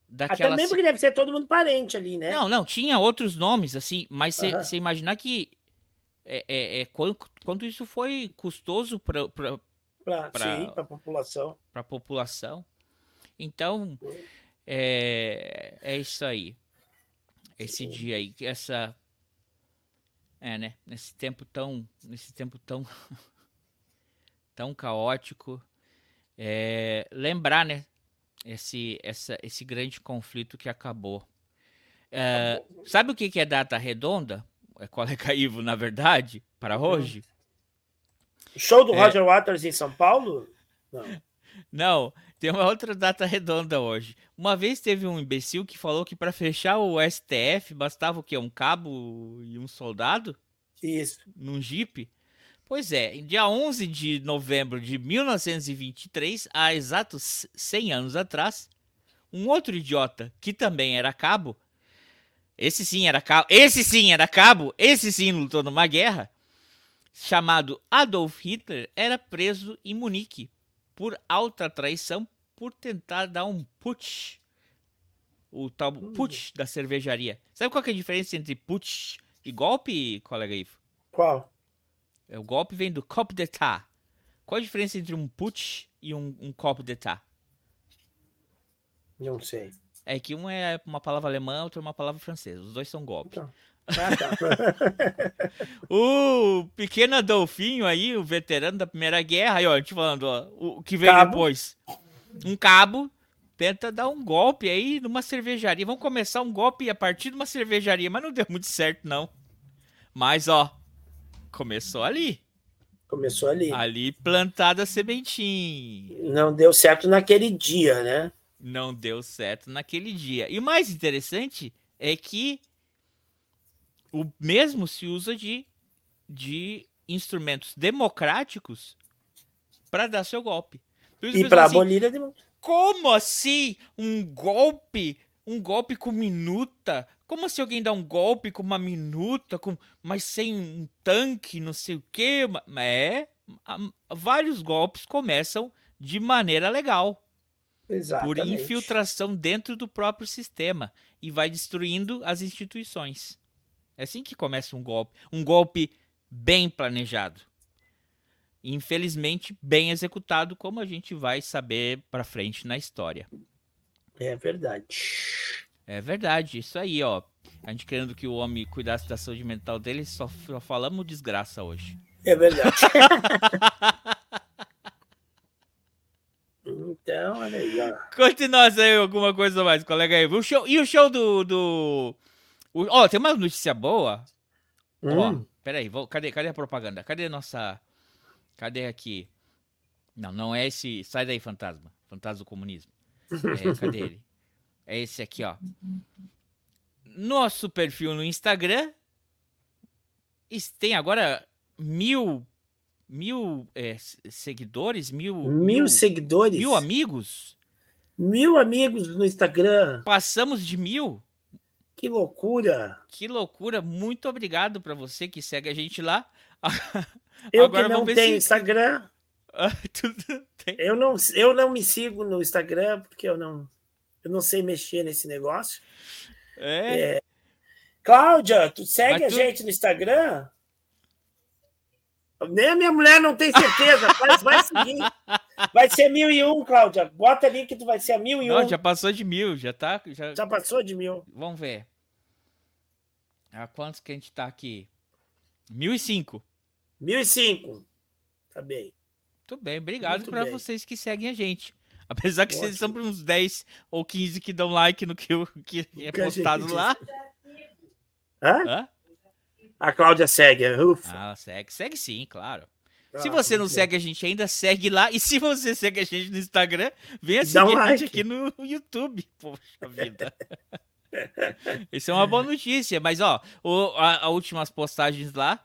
daquela... Até mesmo que deve ser todo mundo parente ali, né? Não, não, tinha outros nomes, assim, mas você uhum. imaginar que é, é, é, quanto, quanto isso foi custoso para para a população. Para população. Então, é, é isso aí. Esse sim. dia aí, essa é, né? Nesse tempo tão, nesse tempo tão, tão caótico, é, lembrar, né? esse, essa, esse grande conflito que acabou. É, sabe o que é data redonda? É colega Ivo, na verdade, para uhum. hoje? Show do é... Roger Waters em São Paulo? Não. Não, tem uma outra data redonda hoje. Uma vez teve um imbecil que falou que para fechar o STF bastava o quê? Um cabo e um soldado? Isso. Num jipe? Pois é, em dia 11 de novembro de 1923, há exatos 100 anos atrás, um outro idiota que também era cabo, esse sim era cabo, esse sim era cabo, esse sim lutou numa guerra, chamado Adolf Hitler, era preso em Munique por alta traição por tentar dar um putsch, o tal hum. putsch da cervejaria. Sabe qual é a diferença entre putsch e golpe, colega Ivo? Qual? É, o golpe vem do coup d'état. Qual a diferença entre um putsch e um, um coup d'état? Não sei. É que um é uma palavra alemã, outro é uma palavra francesa. Os dois são golpes. Então. Ah, tá. o pequeno Adolfinho aí, o veterano da Primeira Guerra, aí, ó, a gente falando, ó, o que veio cabo. depois. Um cabo tenta dar um golpe aí numa cervejaria. Vamos começar um golpe a partir de uma cervejaria, mas não deu muito certo, não. Mas, ó, Começou ali. Começou ali. Ali plantada a sementinha. Não deu certo naquele dia, né? Não deu certo naquele dia. E o mais interessante é que o mesmo se usa de, de instrumentos democráticos para dar seu golpe. E para assim, abolir a democracia. Como assim um golpe um golpe com minuta. Como se alguém dá um golpe com uma minuta, com, mas sem um tanque, não sei o quê. É, vários golpes começam de maneira legal. Exatamente. Por infiltração dentro do próprio sistema e vai destruindo as instituições. É assim que começa um golpe. Um golpe bem planejado. Infelizmente, bem executado, como a gente vai saber para frente na história. É verdade. É verdade, isso aí, ó. A gente querendo que o homem cuidasse da saúde mental dele, só, só falamos desgraça hoje. É verdade. então, olha aí, ó. Conte nós aí alguma coisa mais, colega aí. O show, e o show do. do... Ó, oh, tem uma notícia boa. Hum. Ó, peraí, vou, cadê, cadê a propaganda? Cadê a nossa. Cadê aqui? Não, não é esse. Sai daí, fantasma. Fantasma do comunismo. É, cadê ele? É esse aqui, ó. Nosso perfil no Instagram tem agora mil mil é, seguidores, mil, mil, mil seguidores, mil amigos, mil amigos no Instagram. Passamos de mil. Que loucura! Que loucura! Muito obrigado para você que segue a gente lá. Eu Agora que não tenho se... Instagram. eu não, eu não me sigo no Instagram porque eu não, eu não sei mexer nesse negócio. É. é... Cláudia, tu segue Mas a tu... gente no Instagram? Nem a minha mulher não tem certeza, mas vai seguir. Vai ser mil e um, Cláudia. Bota ali que tu vai ser a mil e um. Não, já passou de mil, já tá. Já, já passou de mil. Vamos ver. A quantos que a gente tá aqui? Mil e cinco. Mil e cinco. Tá bem. Muito bem, obrigado para vocês que seguem a gente. Apesar que Ótimo. vocês são uns 10 ou 15 que dão like no que, que é postado lá. Hã? Hã? A Cláudia segue. Ufa. Ah, segue. Segue sim, claro. Ah, se você não segue a gente ainda, segue lá. E se você segue a gente no Instagram, venha seguir um a gente aqui no YouTube. Poxa vida. Isso é uma boa notícia. Mas, ó, o, a, a últimas postagens lá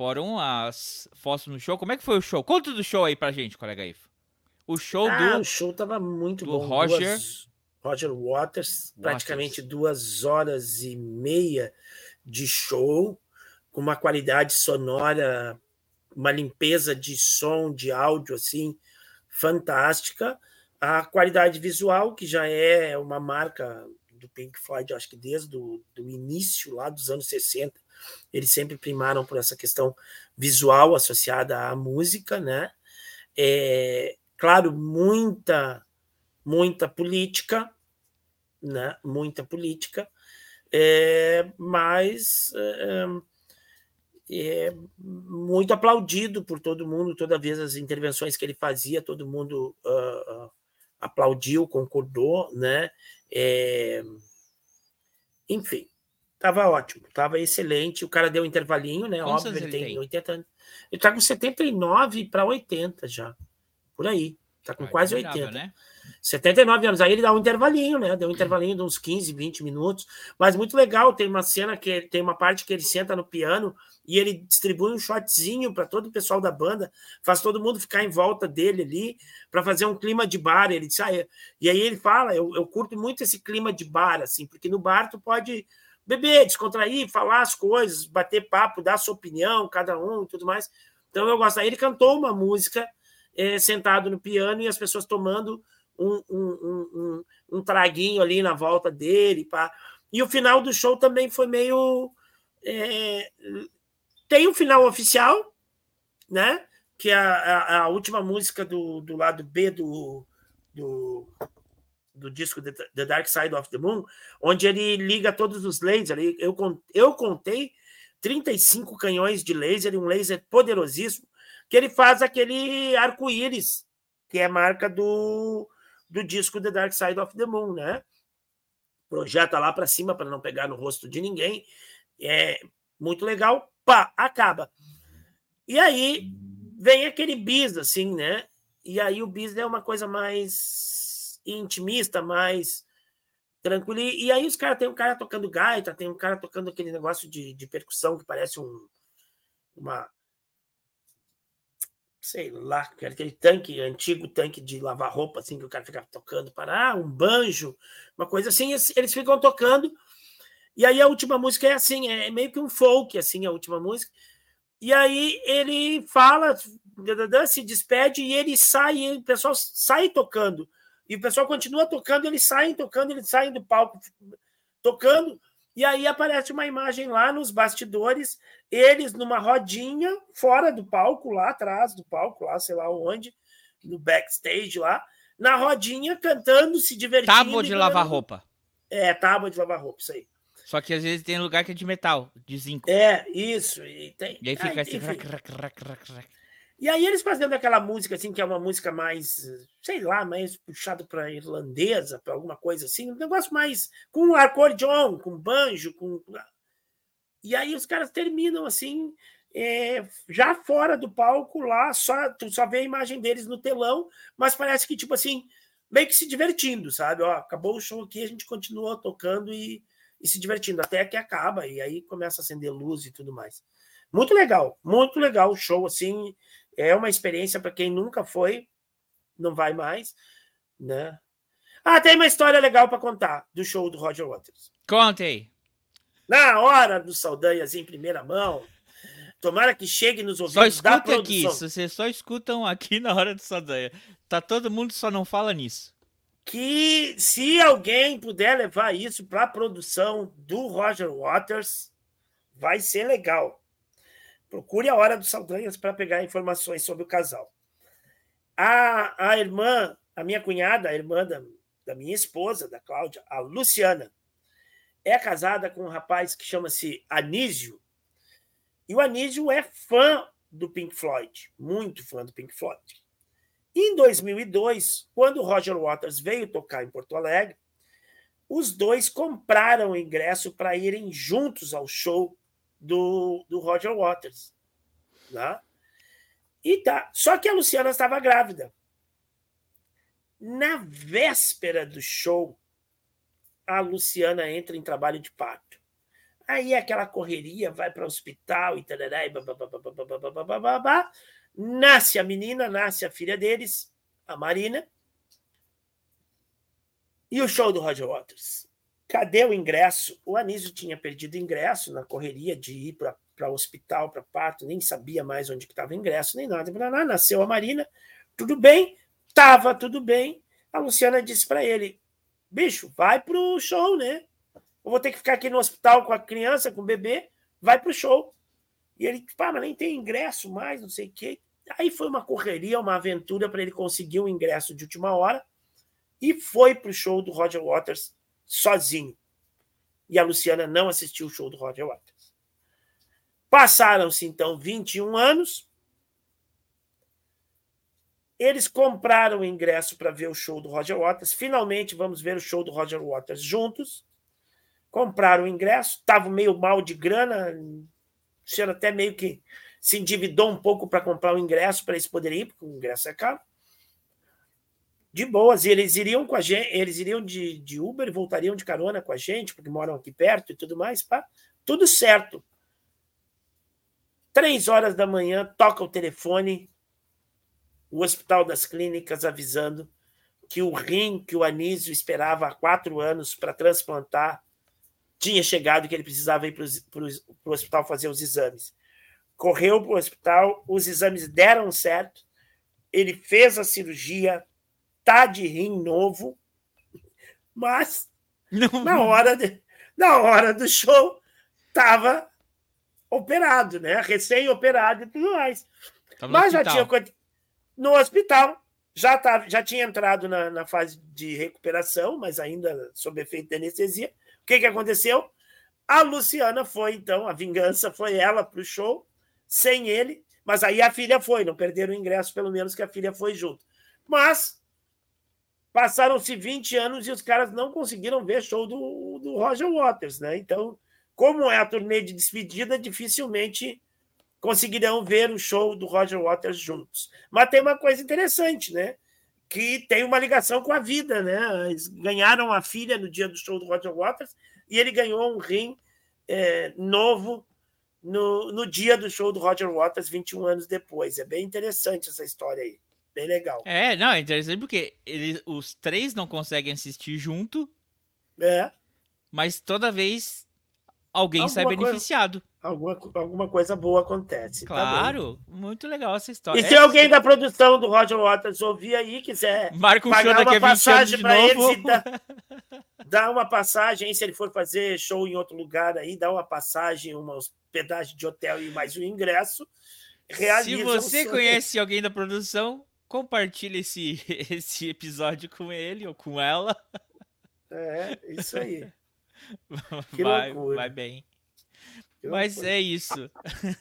foram as fotos no show. Como é que foi o show? Conta do show aí pra gente, colega Ivo. O show ah, do. O show tava muito do bom. Roger. Duas, Roger Waters, praticamente duas horas e meia de show, com uma qualidade sonora, uma limpeza de som, de áudio, assim, fantástica. A qualidade visual, que já é uma marca do Pink Floyd, acho que desde o do início, lá dos anos 60, eles sempre primaram por essa questão visual associada à música, né? É, claro, muita, muita política, né? Muita política, é, mas é, é, muito aplaudido por todo mundo, toda vez as intervenções que ele fazia, todo mundo uh, aplaudiu, concordou, né? É, enfim, estava ótimo, estava excelente. O cara deu um intervalinho, né? Quantos Óbvio, ele tem, tem 80 anos. Ele está com 79 para 80 já, por aí. Está com ah, quase 80. Né? 79 anos. Aí ele dá um intervalinho, né? Deu um intervalinho de uns 15, 20 minutos. Mas muito legal. Tem uma cena que tem uma parte que ele senta no piano e ele distribui um shotzinho para todo o pessoal da banda, faz todo mundo ficar em volta dele ali para fazer um clima de bar. Ele diz, ah, é. e aí ele fala: eu, eu curto muito esse clima de bar, assim, porque no bar tu pode beber, descontrair, falar as coisas, bater papo, dar sua opinião, cada um e tudo mais. Então eu gosto. Aí ele cantou uma música é, sentado no piano e as pessoas tomando um, um, um, um, traguinho ali na volta dele. Pá. E o final do show também foi meio. É, tem o final oficial, né? Que é a, a, última música do, do lado B do, do, do disco The Dark Side of the Moon, onde ele liga todos os lasers. Eu, eu contei 35 canhões de laser, um laser poderosíssimo, que ele faz aquele arco-íris, que é marca do, do disco The Dark Side of the Moon, né? Projeta lá para cima para não pegar no rosto de ninguém. É muito legal. Pá, acaba. E aí vem aquele bis, assim, né? E aí o bis é uma coisa mais intimista, mais tranquilo. E aí os caras tem um cara tocando gaita, tem um cara tocando aquele negócio de, de percussão que parece um, uma sei lá, aquele tanque, antigo tanque de lavar roupa, assim, que o cara fica tocando para ah, um banjo, uma coisa assim, eles ficam tocando. E aí a última música é assim, é meio que um folk, assim, a última música. E aí ele fala, se despede e ele sai, e o pessoal sai tocando. E o pessoal continua tocando, eles saem tocando, eles saem do palco tocando. E aí aparece uma imagem lá nos bastidores, eles numa rodinha, fora do palco, lá atrás do palco, lá sei lá onde, no backstage lá, na rodinha, cantando, se divertindo. Tábua de lavar roupa. É, tábua de lavar roupa, isso aí. Só que às vezes tem lugar que é de metal, de zinco. É, isso. E, tem... e aí fica assim. E aí eles fazendo aquela música assim, que é uma música mais, sei lá, mais puxado para irlandesa, para alguma coisa assim, um negócio mais com acordeon, com banjo, com E aí os caras terminam assim, é, já fora do palco lá, só tu só vê a imagem deles no telão, mas parece que tipo assim, meio que se divertindo, sabe? Ó, acabou o show aqui, a gente continua tocando e, e se divertindo até que acaba e aí começa a acender luz e tudo mais. Muito legal, muito legal o show, assim, é uma experiência para quem nunca foi, não vai mais, né? Ah, tem uma história legal para contar do show do Roger Waters. Conte aí. Na hora do Saldanhas em primeira mão, tomara que chegue nos ouvidos só escuta da produção. aqui, vocês só escutam aqui na hora do Saldanha. Tá todo mundo só não fala nisso. Que se alguém puder levar isso para a produção do Roger Waters, vai ser legal. Procure a hora do Saldanhas para pegar informações sobre o casal. A, a irmã, a minha cunhada, a irmã da, da minha esposa, da Cláudia, a Luciana, é casada com um rapaz que chama-se Anísio. E o Anísio é fã do Pink Floyd, muito fã do Pink Floyd. Em 2002, quando o Roger Waters veio tocar em Porto Alegre, os dois compraram o ingresso para irem juntos ao show do, do Roger Waters. Né? E tá. Só que a Luciana estava grávida. Na véspera do show, a Luciana entra em trabalho de parto. Aí aquela correria, vai para o hospital e tarará, e babá, nasce a menina, nasce a filha deles, a Marina. E o show do Roger Waters. Cadê o ingresso? O Anísio tinha perdido ingresso na correria de ir para o hospital, para parto, nem sabia mais onde estava o ingresso, nem nada. Nasceu a Marina, tudo bem, estava tudo bem. A Luciana disse para ele: bicho, vai pro show, né? Eu vou ter que ficar aqui no hospital com a criança, com o bebê, vai pro show. E ele, pá, mas nem tem ingresso mais, não sei o quê. Aí foi uma correria, uma aventura para ele conseguir um ingresso de última hora e foi pro show do Roger Waters sozinho. E a Luciana não assistiu o show do Roger Waters. Passaram-se então 21 anos. Eles compraram o ingresso para ver o show do Roger Waters. Finalmente vamos ver o show do Roger Waters juntos. Compraram o ingresso, estavam meio mal de grana, tinha até meio que se endividou um pouco para comprar o ingresso para eles poderem ir, porque o ingresso é caro. De boas, e eles iriam com a gente, eles iriam de, de Uber e voltariam de carona com a gente, porque moram aqui perto e tudo mais, pá. Tudo certo. Três horas da manhã, toca o telefone, o Hospital das Clínicas avisando que o rim que o Anísio esperava há quatro anos para transplantar tinha chegado e que ele precisava ir para o hospital fazer os exames. Correu para o hospital, os exames deram certo, ele fez a cirurgia, tá de rim novo, mas Não. na hora, de, na hora do show estava operado, né? Recém-operado e tudo mais. mas já tinha no hospital. Já, tava, já tinha entrado na, na fase de recuperação, mas ainda sob efeito de anestesia. O que, que aconteceu? A Luciana foi, então, a vingança foi ela para o show, sem ele, mas aí a filha foi, não perderam o ingresso, pelo menos que a filha foi junto. Mas passaram-se 20 anos e os caras não conseguiram ver show do, do Roger Waters, né? Então, como é a turnê de despedida, dificilmente conseguirão ver o show do Roger Waters juntos. Mas tem uma coisa interessante, né? Que tem uma ligação com a vida, né? Eles ganharam a filha no dia do show do Roger Waters e ele ganhou um rim é, novo no, no dia do show do Roger Waters, 21 anos depois. É bem interessante essa história aí. Bem legal. É, não, é interessante porque eles, os três não conseguem assistir junto. É. Mas toda vez alguém alguma sai beneficiado. Coisa, alguma, alguma coisa boa acontece. Tá claro, tá muito legal essa história. E se é, alguém da produção do Roger Waters ouvir aí, quiser Marca um pagar uma passagem para eles e dá, dá uma passagem, se ele for fazer show em outro lugar aí, dá uma passagem, uma hospedagem de hotel e mais um ingresso. Se você conhece alguém da produção, compartilhe esse, esse episódio com ele ou com ela. É, isso aí. Que vai, loucura. vai bem. Que Mas loucura. é isso.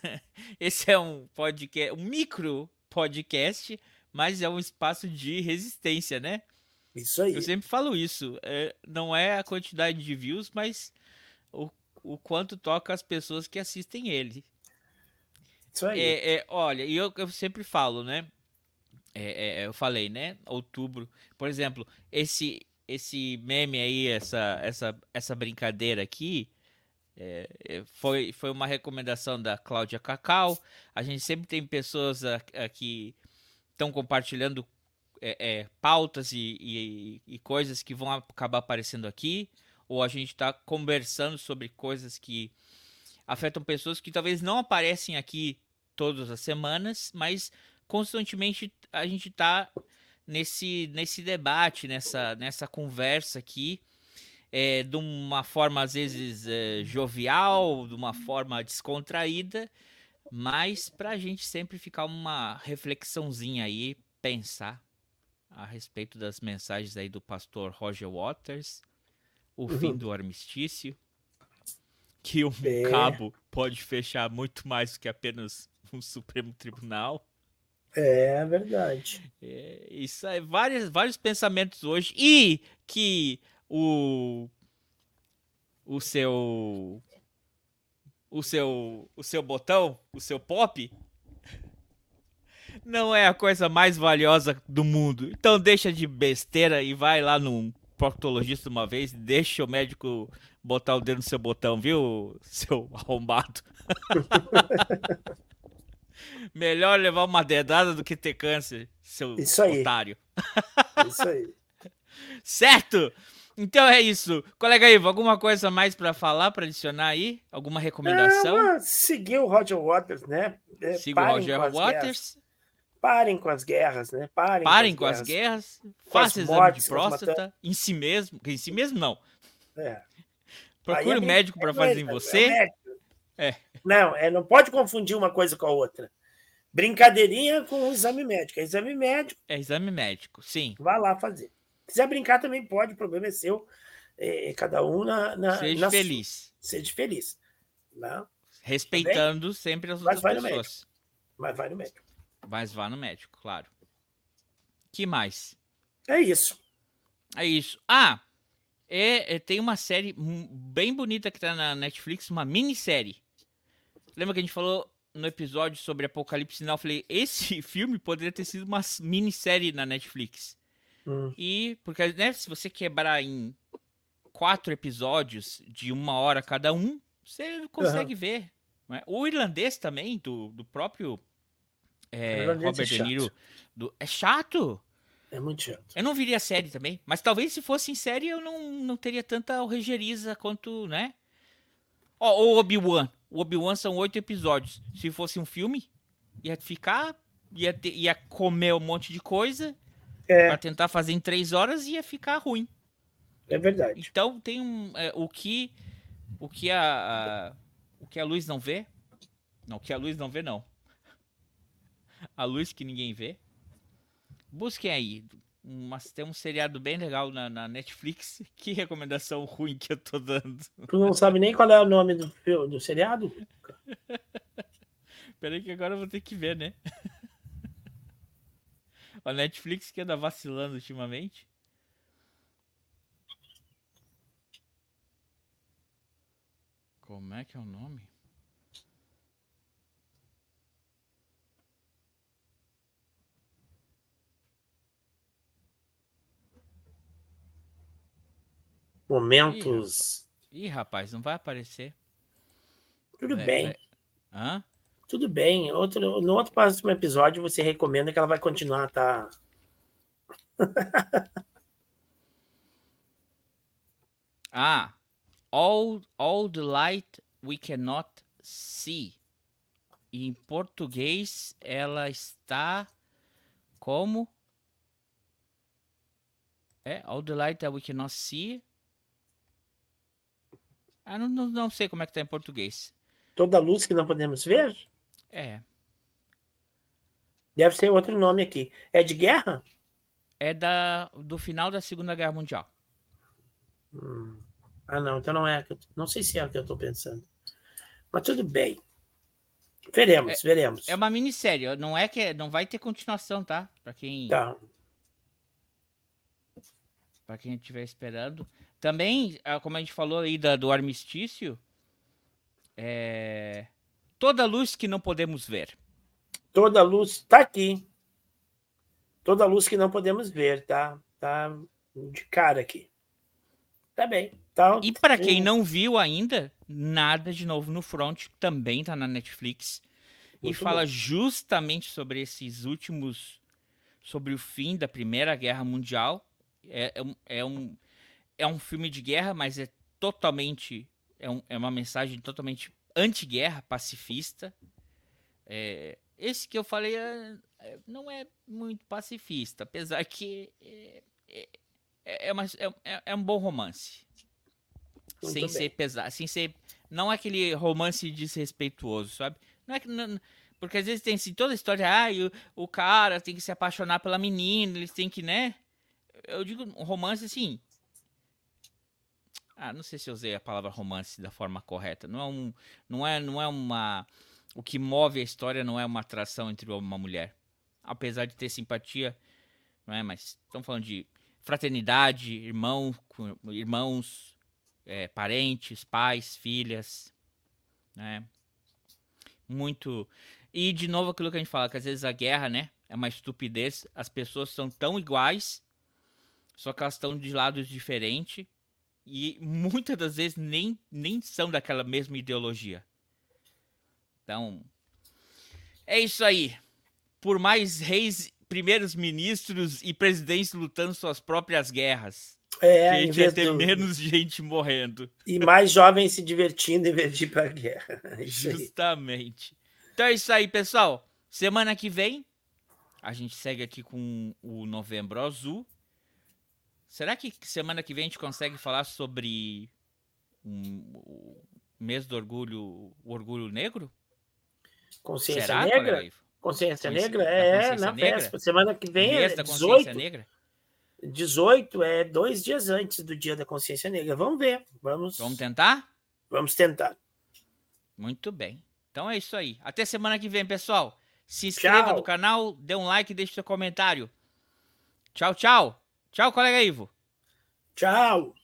Esse é um podcast, um micro podcast, mas é um espaço de resistência, né? Isso aí. Eu sempre falo isso. É, não é a quantidade de views, mas o, o quanto toca as pessoas que assistem ele. Isso aí. É, é, olha, e eu, eu sempre falo, né? É, é, eu falei, né? Outubro. Por exemplo, esse esse meme aí, essa, essa, essa brincadeira aqui, É, é, foi, foi uma recomendação da Cláudia Cacau. A gente sempre tem pessoas aqui estão compartilhando é, é, pautas e, e, e, coisas que vão acabar aparecendo aqui, ou a gente está conversando sobre coisas que afetam pessoas que talvez não aparecem aqui todas as semanas, mas constantemente a gente está nesse, nesse debate, nessa, nessa conversa aqui é, de uma forma às vezes é, jovial, de uma forma descontraída, mas para a gente sempre ficar uma reflexãozinha aí, pensar a respeito das mensagens aí do pastor Roger Waters, o uhum. fim do armistício, que um é. cabo pode fechar muito mais do que apenas um Supremo Tribunal. É verdade. É, isso é vários, vários pensamentos hoje. E que o o seu o seu o seu botão, o seu pop não é a coisa mais valiosa do mundo. Então deixa de besteira e vai lá num proctologista uma vez, deixa o médico botar o dedo no seu botão, viu, seu arrombado? Melhor levar uma dedada do que ter câncer, seu Isso aí. otário. Isso aí. certo? Então é isso. Colega Ivo, alguma coisa mais para falar, para adicionar aí? Alguma recomendação? É, seguir o Roger Waters, né? É, Siga o Roger Waters. Guerras. Parem com as guerras, né? Parem, Parem com, as, guerras. guerras. Faça exame mortes, de próstata em si mesmo. Em si mesmo, não. É. Procure o um médico para é fazer em você. É, Não, é, não pode confundir uma coisa com a outra. Brincadeirinha com o exame médico. É exame médico. É exame médico, sim. Vá lá fazer quiser brincar também pode, o problema é seu. É, cada um na. na seja na feliz. Seja feliz. Não? Respeitando Também? sempre as outras Mas pessoas. Mas vai no médico. Mas vá no médico, claro. que mais? É isso. É isso. Ah, é, é, tem uma série bem bonita que tá na Netflix, uma minissérie. Lembra que a gente falou no episódio sobre Apocalipse Sinal? Eu falei, esse filme poderia ter sido uma minissérie na Netflix. Hum. E, porque, né, se você quebrar em quatro episódios de uma hora cada um, você consegue uhum. ver. É? O irlandês também, do, do próprio é, Robert é De Niro. Do, é chato. É muito chato. Eu não viria série também. Mas talvez se fosse em série eu não, não teria tanta alrejeriza quanto, né? Ó, o Obi-Wan. O Obi-Wan são oito episódios. Se fosse um filme, ia ficar. Ia, ter, ia comer um monte de coisa é. Para tentar fazer em três horas ia ficar ruim. É verdade. Então tem um. É, o que. O que a, a, O que a luz não vê. Não, o que a luz não vê, não. A luz que ninguém vê. Busquem aí. Uma, tem um seriado bem legal na, na, Netflix. Que recomendação ruim que eu tô dando. Tu não sabe nem qual é o nome do, do seriado? Peraí que agora eu vou ter que ver, né? A Netflix que anda vacilando ultimamente. Como é que é o nome? Momentos. Ih, rapaz, não vai aparecer. Tudo é, bem. É... Hã? Tudo bem. Outro, no outro próximo episódio você recomenda que ela vai continuar, tá? ah, all, all the light we cannot see. Em português, ela está como? É, all the light that we cannot see. Ah, não, não, não sei como é que tá em português. Toda luz que não podemos ver? É. Deve ser outro nome aqui. É de guerra? É da, do final da Segunda Guerra Mundial. Hum. Ah, não. Então não é. Não sei se é o que eu estou pensando. Mas tudo bem. Veremos, é, veremos. É uma minissérie. Não é que não vai ter continuação, tá? Para quem. Tá. Para quem estiver esperando. Também, ah, como a gente falou aí da, do armistício, é Toda luz que não podemos ver. Toda luz está aqui. Toda luz que não podemos ver, tá? Tá de cara aqui. Tá bem. Tá, e para quem não viu ainda, Nada de Novo no Front também tá na Netflix. Muito e fala bom. justamente sobre esses últimos. sobre o fim da Primeira Guerra Mundial. É, é, é um, é um filme de guerra, mas é totalmente. É, um, é uma mensagem totalmente anti-guerra, pacifista. É, esse que eu falei é, é, não é muito pacifista, apesar que é, é, uma, é, um bom romance. Sem ser pesado, sem ser. Não é aquele romance desrespeituoso, sabe? Não é que. Não, porque às vezes tem assim, toda a história, ah, o, o cara tem que se apaixonar pela menina, eles têm que, né? Eu digo um romance assim. Ah, não sei se eu usei a palavra romance da forma correta. Não é um. Não é, não é uma. O que move a história não é uma atração entre uma mulher. Apesar de ter simpatia, não é? Mas estamos falando de fraternidade, irmão, irmãos, é, parentes, pais, filhas, né? Muito. E de novo aquilo que a gente fala, que às vezes a guerra, né, é uma estupidez. As pessoas são tão iguais, só que elas estão de lados diferentes e muitas das vezes nem, nem são daquela mesma ideologia. Então, é isso aí. Por mais reis, primeiros ministros e presidentes lutando suas próprias guerras. É, a gente ia ter do... menos gente morrendo. E mais jovens se divertindo em vez de ir pra guerra. É Justamente. Então é isso aí, pessoal. Semana que vem, a gente segue aqui com o Novembro Azul. Será que semana que vem a gente consegue falar sobre um, o mês do orgulho, o orgulho negro? Consciência Será, Negra? Consciência, Negra? É, na festa. Semana que vem mês é 18. Negra? 18 é dois dias antes do dia da consciência negra. Vamos ver. Vamos, Vamos tentar? Vamos tentar. Muito bem. Então é isso aí. Até semana que vem, pessoal. Se inscreva tchau. no canal, dê um like e deixe seu comentário. Tchau, tchau. Tchau, colega Ivo. Tchau.